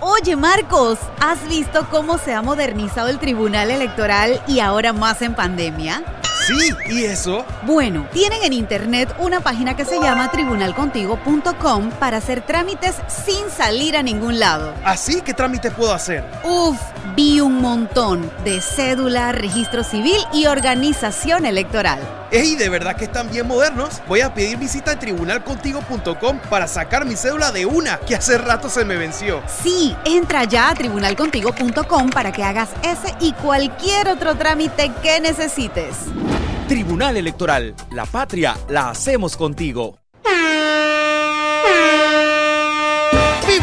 Oye Marcos, ¿has visto cómo se ha modernizado el Tribunal Electoral y ahora más en pandemia? Sí, ¿y eso? Bueno, tienen en internet una página que se llama tribunalcontigo.com para hacer trámites sin salir a ningún lado. ¿Así qué trámites puedo hacer? Uf, vi un montón de cédula, registro civil y organización electoral. ¡Ey, de verdad que están bien modernos! Voy a pedir visita en tribunalcontigo.com para sacar mi cédula de una que hace rato se me venció. Sí, entra ya a tribunalcontigo.com para que hagas ese y cualquier otro trámite que necesites. Tribunal Electoral, la patria la hacemos contigo.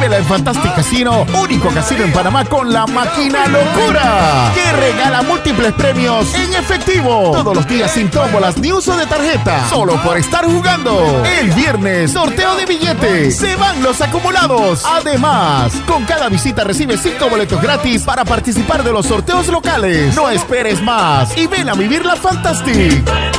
Vive el Fantastic Casino, único casino en Panamá con la máquina locura, que regala múltiples premios en efectivo. Todos los días sin tómbolas ni uso de tarjeta, solo por estar jugando. El viernes, sorteo de billetes, se van los acumulados. Además, con cada visita recibes 5 boletos gratis para participar de los sorteos locales. No esperes más y ven a vivir la Fantastic.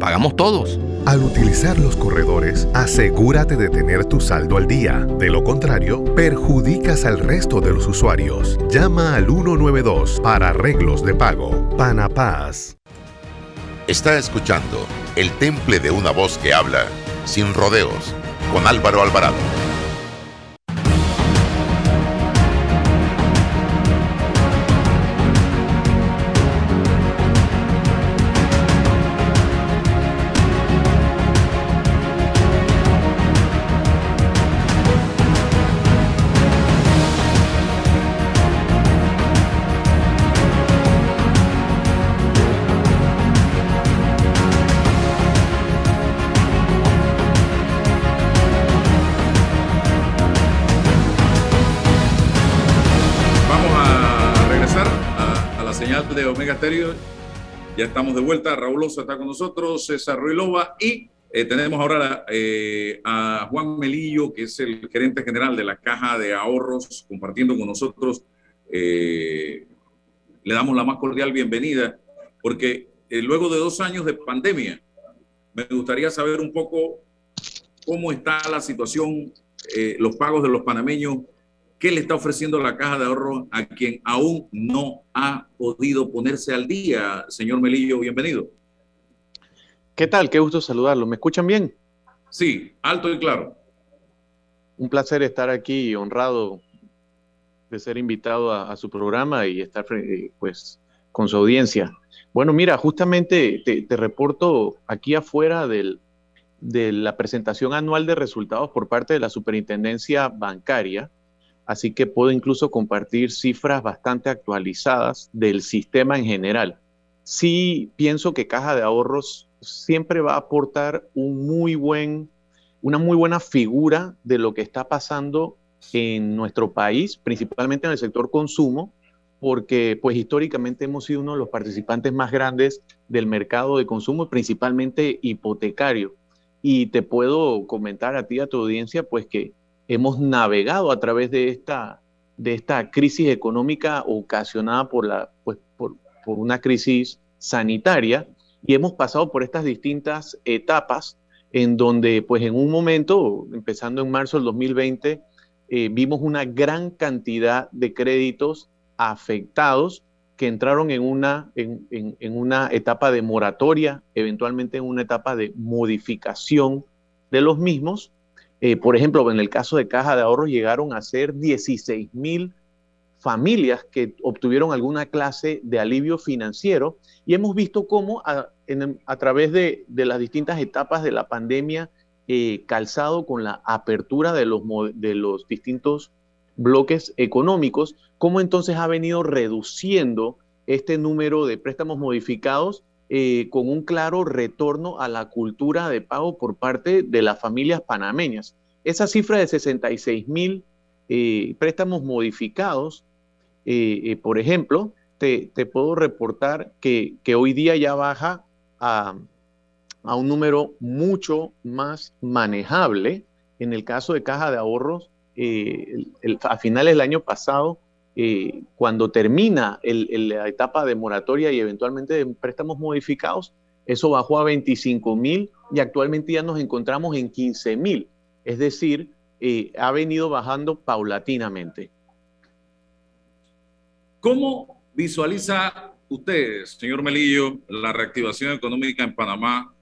pagamos todos. Al utilizar los corredores, asegúrate de tener tu saldo al día. De lo contrario, perjudicas al resto de los usuarios. Llama al 192 para arreglos de pago. Panapaz. Está escuchando El Temple de una voz que habla sin rodeos con Álvaro Alvarado. De Omega Stereo. Ya estamos de vuelta. Raúl Osa está con nosotros, César Ruilova y eh, tenemos ahora eh, a Juan Melillo, que es el gerente general de la Caja de Ahorros, compartiendo con nosotros. Eh, le damos la más cordial bienvenida, porque luego de dos años de pandemia, me gustaría saber un poco cómo está la situación, los pagos de los panameños ¿Qué le está ofreciendo la caja de ahorro a quien aún no ha podido ponerse al día? Señor Melillo, bienvenido. ¿Qué tal? Qué gusto saludarlo. ¿Me escuchan bien? Sí, alto y claro. Un placer estar aquí, honrado de ser invitado a, su programa y estar eh, pues con su audiencia. Bueno, mira, justamente te, reporto aquí afuera del, de la presentación anual de resultados por parte de la Superintendencia Bancaria, así que puedo incluso compartir cifras bastante actualizadas del sistema en general. Sí pienso que Caja de Ahorros siempre va a aportar una muy buena figura de lo que está pasando en nuestro país, principalmente en el sector consumo, porque pues históricamente hemos sido uno de los participantes más grandes del mercado de consumo, principalmente hipotecario. Y te puedo comentar a ti, a tu audiencia, pues que hemos navegado a través de esta, de esta crisis económica ocasionada por, la, pues, por, por una crisis sanitaria y hemos pasado por estas distintas etapas en donde pues en un momento, empezando en marzo del 2020, eh, vimos una gran cantidad de créditos afectados que entraron en una, en, una etapa de moratoria, eventualmente en una etapa de modificación de los mismos. Eh, por ejemplo, en el caso de Caja de Ahorros llegaron a ser 16 mil familias que obtuvieron alguna clase de alivio financiero. Y hemos visto cómo a, través de, las distintas etapas de la pandemia, eh, calzado con la apertura de los, de los distintos bloques económicos, cómo entonces ha venido reduciendo este número de préstamos modificados eh, con un claro retorno a la cultura de pago por parte de las familias panameñas. Esa cifra de 66 mil eh, préstamos modificados eh, por ejemplo, te, puedo reportar que, hoy día ya baja a, un número mucho más manejable. En el caso de caja de ahorros, a finales del año pasado, cuando termina la etapa de moratoria y eventualmente de préstamos modificados, eso bajó a 25 mil y actualmente ya nos encontramos en 15 mil. Es decir, ha venido bajando paulatinamente. ¿Cómo visualiza usted, señor Melillo, la reactivación económica en Panamá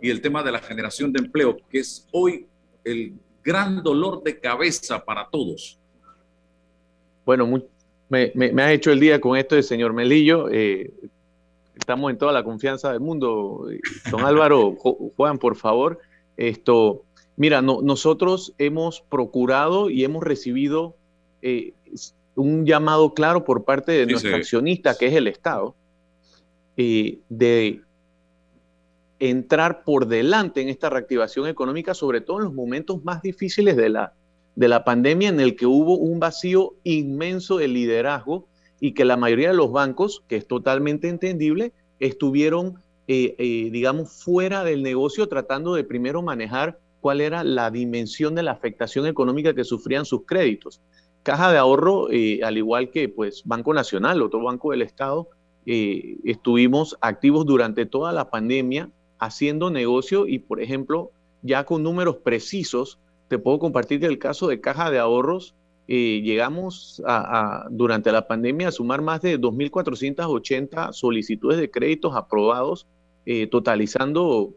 y el tema de la generación de empleo, que es hoy el gran dolor de cabeza para todos? Bueno, me, ha hecho el día con esto el señor Melillo. Eh, estamos en toda la confianza del mundo. Don Álvaro, <laughs> Juan, por favor. Esto, mira, nosotros hemos procurado y hemos recibido eh, un llamado claro por parte de nuestro accionista, que es el Estado, eh, de entrar por delante en esta reactivación económica, sobre todo en los momentos más difíciles de la, de la pandemia, en el que hubo un vacío inmenso de liderazgo y que la mayoría de los bancos, que es totalmente entendible, estuvieron, eh, eh, digamos, fuera del negocio tratando de primero manejar cuál era la dimensión de la afectación económica que sufrían sus créditos. Caja de Ahorro, eh, al igual que pues Banco Nacional, otro banco del Estado, eh, estuvimos activos durante toda la pandemia haciendo negocio y, por ejemplo, ya con números precisos, te puedo compartir el caso de Caja de Ahorros, eh, llegamos a, durante la pandemia a sumar más de 2.480 solicitudes de créditos aprobados, totalizando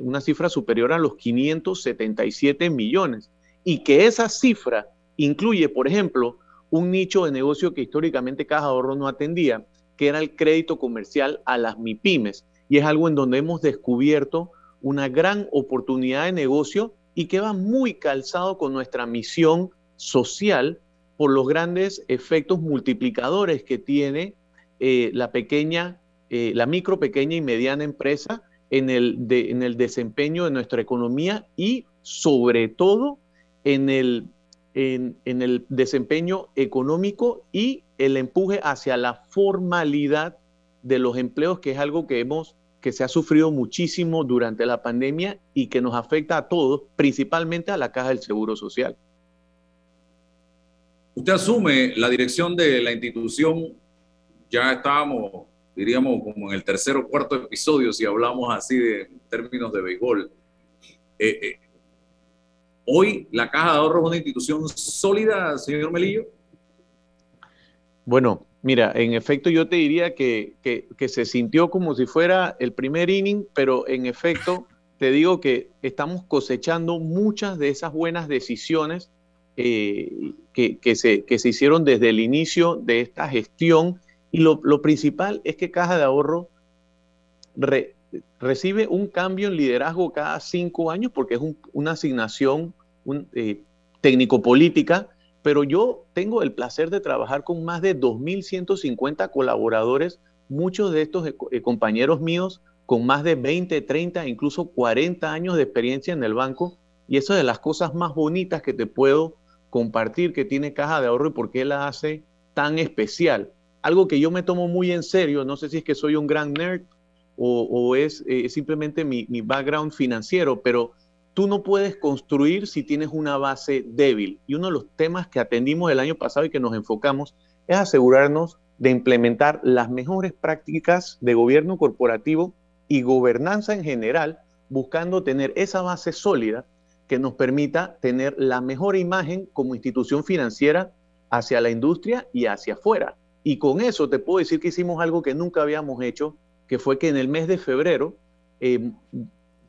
una cifra superior a los 577 millones. Y que esa cifra Incluye, por ejemplo, un nicho de negocio que históricamente Caja Ahorro no atendía, que era el crédito comercial a las MIPIMES. Y es algo en donde hemos descubierto una gran oportunidad de negocio y que va muy calzado con nuestra misión social por los grandes efectos multiplicadores que tiene eh, la pequeña, eh, la micro, pequeña y mediana empresa en el, en el desempeño de nuestra economía y sobre todo en el en, el desempeño económico y el empuje hacia la formalidad de los empleos, que es algo que hemos que se ha sufrido muchísimo durante la pandemia y que nos afecta a todos, principalmente a la Caja del Seguro Social. Usted asume la dirección de la institución, ya estábamos, diríamos, como en el tercer o cuarto episodio, si hablamos así de términos de béisbol. Eh, eh, Hoy la Caja de Ahorro es una institución sólida, señor Melillo. Bueno, mira, en efecto yo te diría que, que, se sintió como si fuera el primer inning, pero en efecto te digo que estamos cosechando muchas de esas buenas decisiones eh, que, que, se, que se hicieron desde el inicio de esta gestión. Y lo, lo principal es que Caja de Ahorro recibe un cambio en liderazgo cada cinco años porque es una asignación eh, técnico-política, pero yo tengo el placer de trabajar con más de 2.150 colaboradores, muchos de estos eh, compañeros míos con más de 20, 30, incluso 40 años de experiencia en el banco. Y eso es de las cosas más bonitas que te puedo compartir que tiene Caja de Ahorro y por qué la hace tan especial. Algo que yo me tomo muy en serio, no sé si es que soy un gran nerd o, es eh, simplemente mi, background financiero, pero tú no puedes construir si tienes una base débil. Y uno de los temas que atendimos el año pasado y que nos enfocamos es asegurarnos de implementar las mejores prácticas de gobierno corporativo y gobernanza en general, buscando tener esa base sólida que nos permita tener la mejor imagen como institución financiera hacia la industria y hacia afuera. Y con eso te puedo decir que hicimos algo que nunca habíamos hecho que fue que en el mes de febrero eh,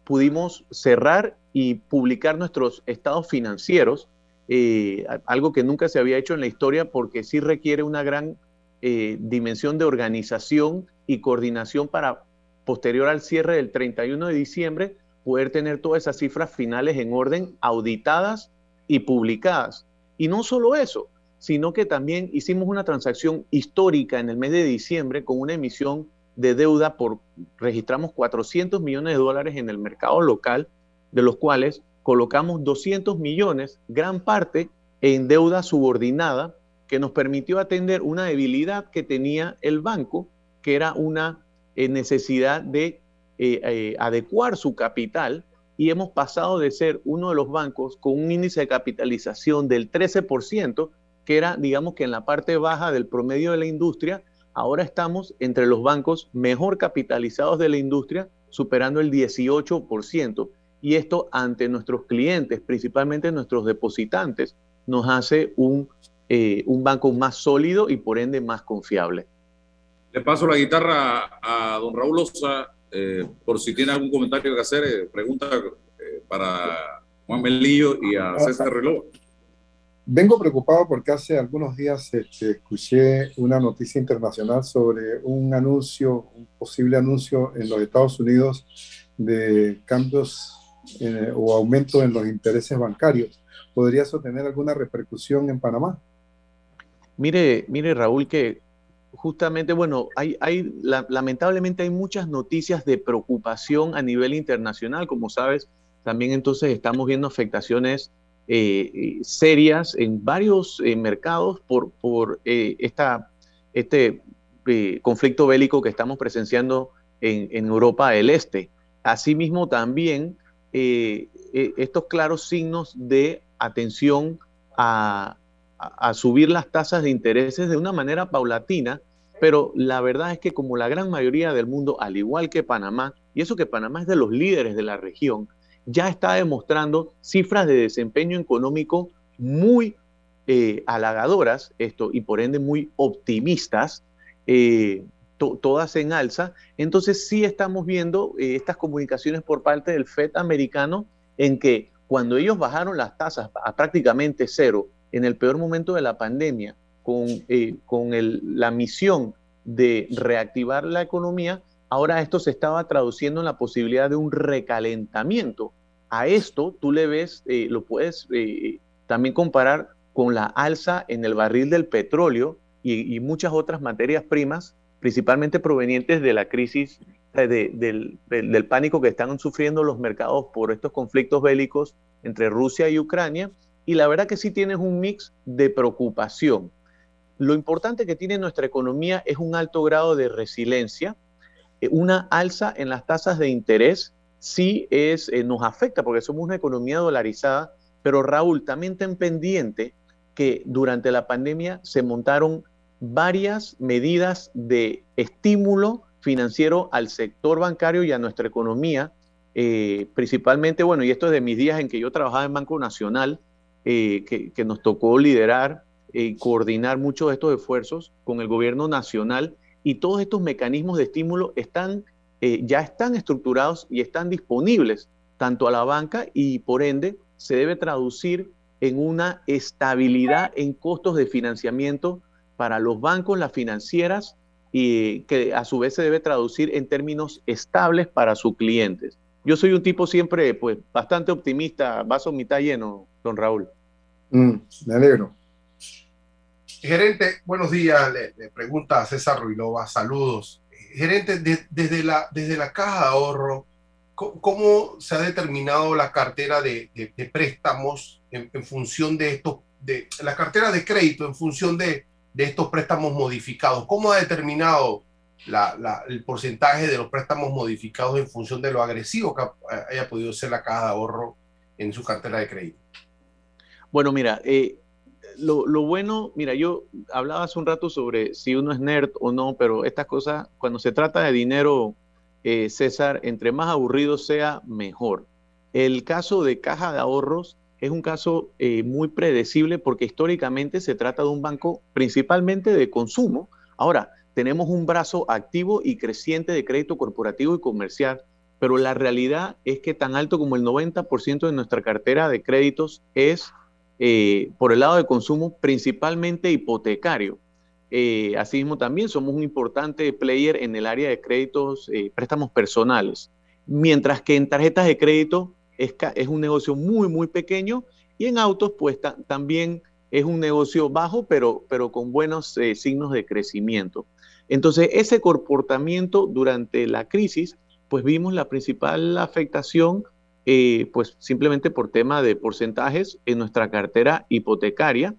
pudimos cerrar y publicar nuestros estados financieros, eh, algo que nunca se había hecho en la historia porque sí requiere una gran eh, dimensión de organización y coordinación para posterior al cierre del 31 de diciembre poder tener todas esas cifras finales en orden, auditadas y publicadas. Y no solo eso, sino que también hicimos una transacción histórica en el mes de diciembre con una emisión de deuda por, registramos 400 millones de dólares en el mercado local, de los cuales colocamos 200 millones, gran parte en deuda subordinada, que nos permitió atender una debilidad que tenía el banco, que era una eh, necesidad de eh, eh, adecuar su capital y hemos pasado de ser uno de los bancos con un índice de capitalización del 13%, que era, digamos que en la parte baja del promedio de la industria, ahora estamos entre los bancos mejor capitalizados de la industria, superando el 18%. Y esto ante nuestros clientes, principalmente nuestros depositantes, nos hace un, eh, un banco más sólido y por ende más confiable. Le paso la guitarra a don Raúl Osa eh, por si tiene algún comentario que hacer, eh, pregunta para Juan Melillo y a César Reloj. Vengo preocupado porque hace algunos días este, escuché una noticia internacional sobre un anuncio, un posible anuncio en los Estados Unidos de cambios eh, o aumento en los intereses bancarios. ¿Podría eso tener alguna repercusión en Panamá? Mire, mire Raúl, que justamente, bueno, hay, hay lamentablemente hay muchas noticias de preocupación a nivel internacional, como sabes, también entonces estamos viendo afectaciones eh, serias en varios eh, mercados por, por eh, esta, este conflicto bélico que estamos presenciando en, en, Europa del Este. Asimismo, también estos claros signos de atención a, a, subir las tasas de intereses de una manera paulatina, pero la verdad es que como la gran mayoría del mundo, al igual que Panamá, y eso que Panamá es de los líderes de la región, ya está demostrando cifras de desempeño económico muy eh, halagadoras, esto, y por ende muy optimistas, eh, todas en alza. Entonces sí estamos viendo eh, estas comunicaciones por parte del FED americano en que cuando ellos bajaron las tasas a prácticamente cero en el peor momento de la pandemia, con, con la misión de reactivar la economía, Ahora esto se estaba traduciendo en la posibilidad de un recalentamiento. A esto tú le ves, eh, lo puedes eh, también comparar con la alza en el barril del petróleo y, muchas otras materias primas, principalmente provenientes de la crisis, eh, del, del pánico que están sufriendo los mercados por estos conflictos bélicos entre Rusia y Ucrania. Y la verdad que sí tienes un mix de preocupación. Lo importante que tiene nuestra economía es un alto grado de resiliencia, una alza en las tasas de interés sí es, eh, nos afecta porque somos una economía dolarizada, pero Raúl, también ten pendiente que durante la pandemia se montaron varias medidas de estímulo financiero al sector bancario y a nuestra economía eh, principalmente, bueno, y esto es de mis días en que yo trabajaba en Banco Nacional, eh, que, nos tocó liderar y coordinar muchos de estos esfuerzos con el gobierno nacional y todos estos mecanismos de estímulo están, ya están estructurados y están disponibles tanto a la banca y por ende se debe traducir en una estabilidad en costos de financiamiento para los bancos, las financieras, y que a su vez se debe traducir en términos estables para sus clientes. Yo soy un tipo siempre, pues, bastante optimista, vaso mitad lleno, don Raúl. Mm, me alegro. Gerente, buenos días, le, pregunta César Ruilova, saludos. Gerente, desde, la, desde la caja de ahorro, ¿cómo, se ha determinado la cartera de, préstamos en, función de estos, de la cartera de crédito en función de, de estos préstamos modificados? ¿Cómo ha determinado el porcentaje de los préstamos modificados en función de lo agresivo que haya podido ser la caja de ahorro en su cartera de crédito? Bueno, mira, eh, lo, lo, bueno, mira, yo hablaba hace un rato sobre si uno es nerd o no, pero estas cosas, cuando se trata de dinero, eh, César, entre más aburrido sea, mejor. El caso de caja de ahorros es un caso eh, muy predecible porque históricamente se trata de un banco principalmente de consumo. Ahora, tenemos un brazo activo y creciente de crédito corporativo y comercial, pero la realidad es que tan alto como el 90% de nuestra cartera de créditos es eh, por el lado de consumo principalmente hipotecario. Eh, asimismo, también somos un importante player en el área de créditos, préstamos personales, mientras que en tarjetas de crédito es, un negocio muy, muy pequeño y en autos pues también es un negocio bajo, pero, pero con buenos eh, signos de crecimiento. Entonces, ese comportamiento durante la crisis, pues vimos la principal afectación, eh, pues simplemente por tema de porcentajes en nuestra cartera hipotecaria.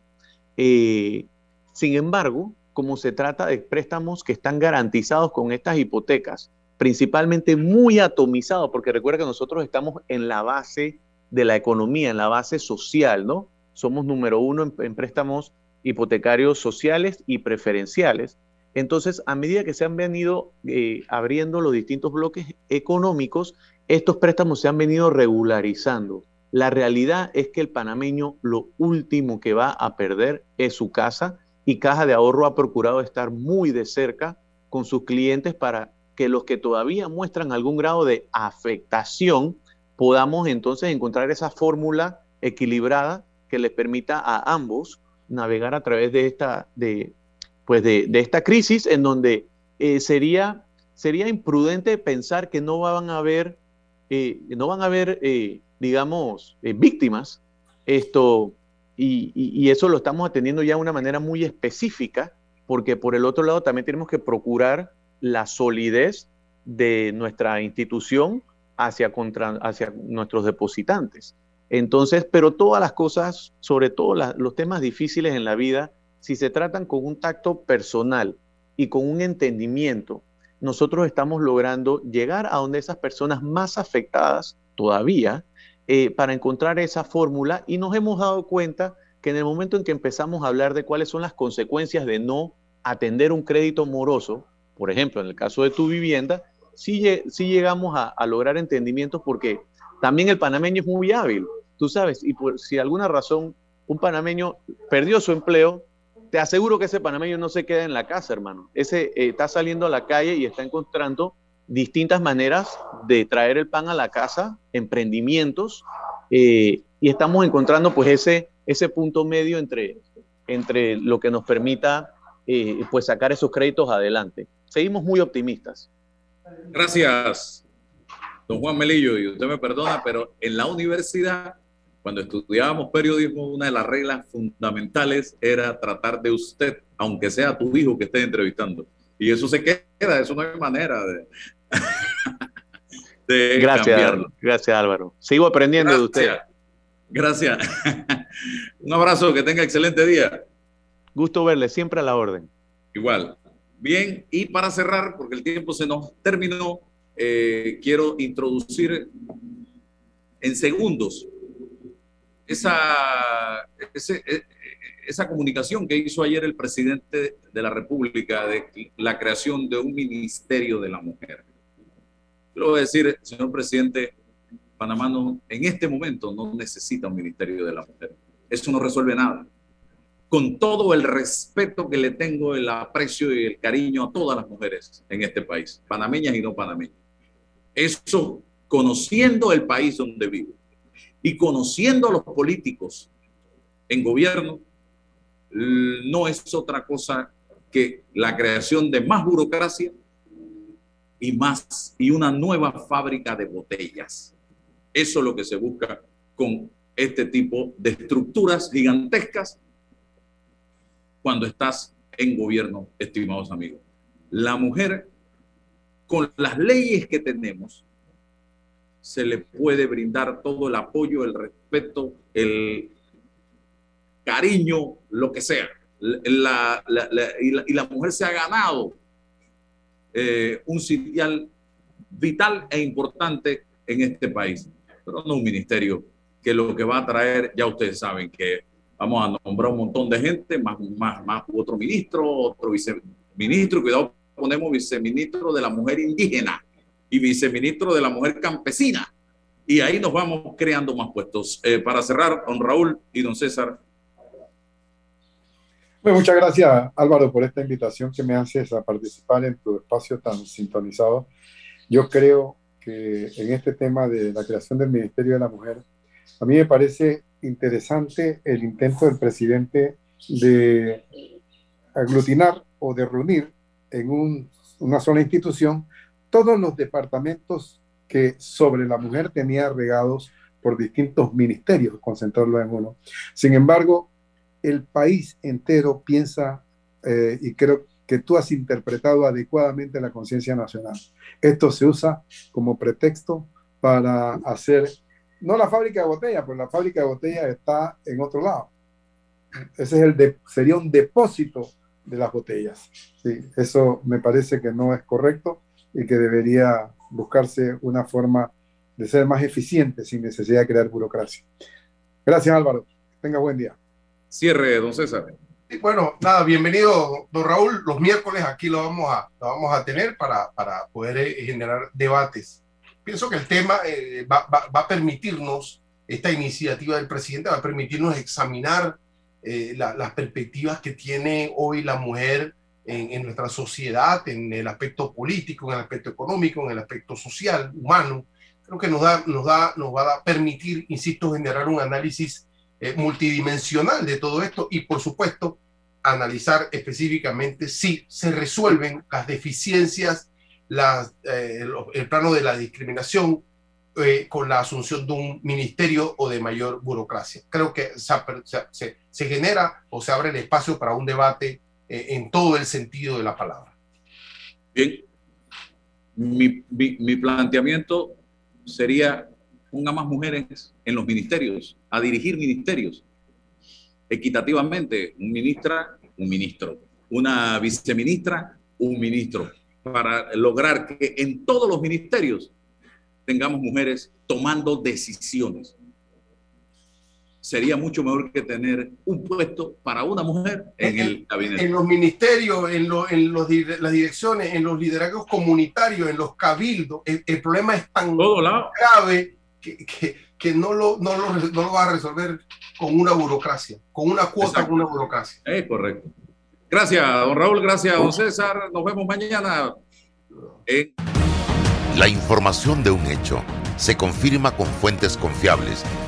Eh, sin embargo, como se trata de préstamos que están garantizados con estas hipotecas, principalmente muy atomizado, porque recuerda que nosotros estamos en la base de la economía, en la base social, ¿no? Somos número uno en, préstamos hipotecarios sociales y preferenciales. Entonces, a medida que se han venido eh, abriendo los distintos bloques económicos, estos préstamos se han venido regularizando. La realidad es que el panameño lo último que va a perder es su casa y Caja de Ahorro ha procurado estar muy de cerca con sus clientes para que los que todavía muestran algún grado de afectación podamos entonces encontrar esa fórmula equilibrada que les permita a ambos navegar a través de esta, de, pues de, esta crisis en donde eh, sería, sería imprudente pensar que no van a haber, eh, no van a haber eh, digamos, víctimas. Esto, y, y, eso lo estamos atendiendo ya de una manera muy específica, porque por el otro lado también tenemos que procurar la solidez de nuestra institución hacia, contra, hacia nuestros depositantes. Entonces, pero todas las cosas, sobre todo los temas difíciles en la vida, si se tratan con un tacto personal y con un entendimiento, nosotros estamos logrando llegar a donde esas personas más afectadas todavía eh, para encontrar esa fórmula y nos hemos dado cuenta que en el momento en que empezamos a hablar de cuáles son las consecuencias de no atender un crédito moroso, por ejemplo, en el caso de tu vivienda, sí, llegamos a, lograr entendimientos porque también el panameño es muy hábil, tú sabes, y por, si alguna razón un panameño perdió su empleo, te aseguro que ese panameño no se queda en la casa, hermano. Ese eh, está saliendo a la calle y está encontrando distintas maneras de traer el pan a la casa, emprendimientos, eh, y estamos encontrando pues ese, ese punto medio entre, entre lo que nos permita eh, pues sacar esos créditos adelante seguimos muy optimistas. Gracias, don Juan Melillo, y usted me perdona, pero en la universidad, cuando estudiábamos periodismo, una de las reglas fundamentales era tratar de usted, aunque sea tu hijo que esté entrevistando. Y eso se queda, eso no hay manera de, <laughs> gracias, cambiarlo. Gracias, Álvaro. Sigo aprendiendo de usted. Gracias. <laughs> Un abrazo, que tenga excelente día. Gusto verle, siempre a la orden. Igual. Bien, y para cerrar, porque el tiempo se nos terminó, eh, quiero introducir en segundos esa, e, esa comunicación que hizo ayer el presidente de la República de la creación de un ministerio de la mujer. Quiero decir, señor presidente, Panamá no, en este momento no necesita un Ministerio de la Mujer. Eso no resuelve nada. Con todo el respeto que le tengo, el aprecio y el cariño a todas las mujeres en este país, panameñas y no panameñas. Eso, conociendo el país donde vivo y conociendo a los políticos en gobierno, no es otra cosa que la creación de más burocracia y más y una nueva fábrica de botellas. Eso es lo que se busca con este tipo de estructuras gigantescas cuando estás en gobierno, estimados amigos. La mujer, con las leyes que tenemos, se le puede brindar todo el apoyo, el respeto, el cariño, lo que sea. La, y, la, mujer se ha ganado eh, un sitial vital e importante en este país, pero no un ministerio que lo que va a traer, ya ustedes saben que vamos a nombrar un montón de gente, más, más, más otro ministro, otro viceministro, cuidado, ponemos viceministro de la mujer indígena y viceministro de la mujer campesina. Y ahí nos vamos creando más puestos. Eh, para cerrar, don Raúl y don César, muchas gracias Álvaro por esta invitación que me haces a participar en tu espacio tan sintonizado. Yo creo que en este tema de la creación del Ministerio de la Mujer, a mí me parece interesante el intento del presidente de aglutinar o de reunir en una sola institución todos los departamentos que sobre la mujer tenía regados por distintos ministerios, concentrarlo en uno. Sin embargo, el país entero piensa, eh, y creo que tú has interpretado adecuadamente la conciencia nacional. Esto se usa como pretexto para hacer, no la fábrica de botella, pero la fábrica de botella está en otro lado. Ese sería un depósito de las botellas. Sí, eso me parece que no es correcto y que debería buscarse una forma de ser más eficiente sin necesidad de crear burocracia. Gracias Álvaro. Tenga buen día. Cierre, don César. bueno, nada, bienvenido, don Raúl. Los miércoles aquí lo vamos a, lo vamos a tener para, para poder eh, generar debates. Pienso que el tema eh, va, va, va, a permitirnos, esta iniciativa del presidente va a permitirnos examinar eh, las perspectivas que tiene hoy la mujer en, en, nuestra sociedad, en el aspecto político, en el aspecto económico, en el aspecto social, humano. Creo que nos, da, nos, da, nos va a permitir, insisto, generar un análisis eh, multidimensional de todo esto y, por supuesto, analizar específicamente si se resuelven las deficiencias, las, eh, el plano de la discriminación eh, con la asunción de un ministerio o de mayor burocracia. Creo que se, se, genera o se abre el espacio para un debate en todo el sentido de la palabra. Bien, mi, mi, mi planteamiento sería ponga más mujeres en los ministerios, a dirigir ministerios equitativamente. Un ministra, un ministro. Una viceministra, un ministro. Para lograr que en todos los ministerios tengamos mujeres tomando decisiones. Sería mucho mejor que tener un puesto para una mujer en, el gabinete. En los ministerios, en, en los, las direcciones, en los liderazgos comunitarios, en los cabildos, el, problema es tan grave que, que, no, lo, no, lo, no, lo, va a resolver con una burocracia, con una cuota, con una burocracia. Es correcto. Gracias, don Raúl, gracias, don César. Nos vemos mañana. La información de un hecho se confirma con fuentes confiables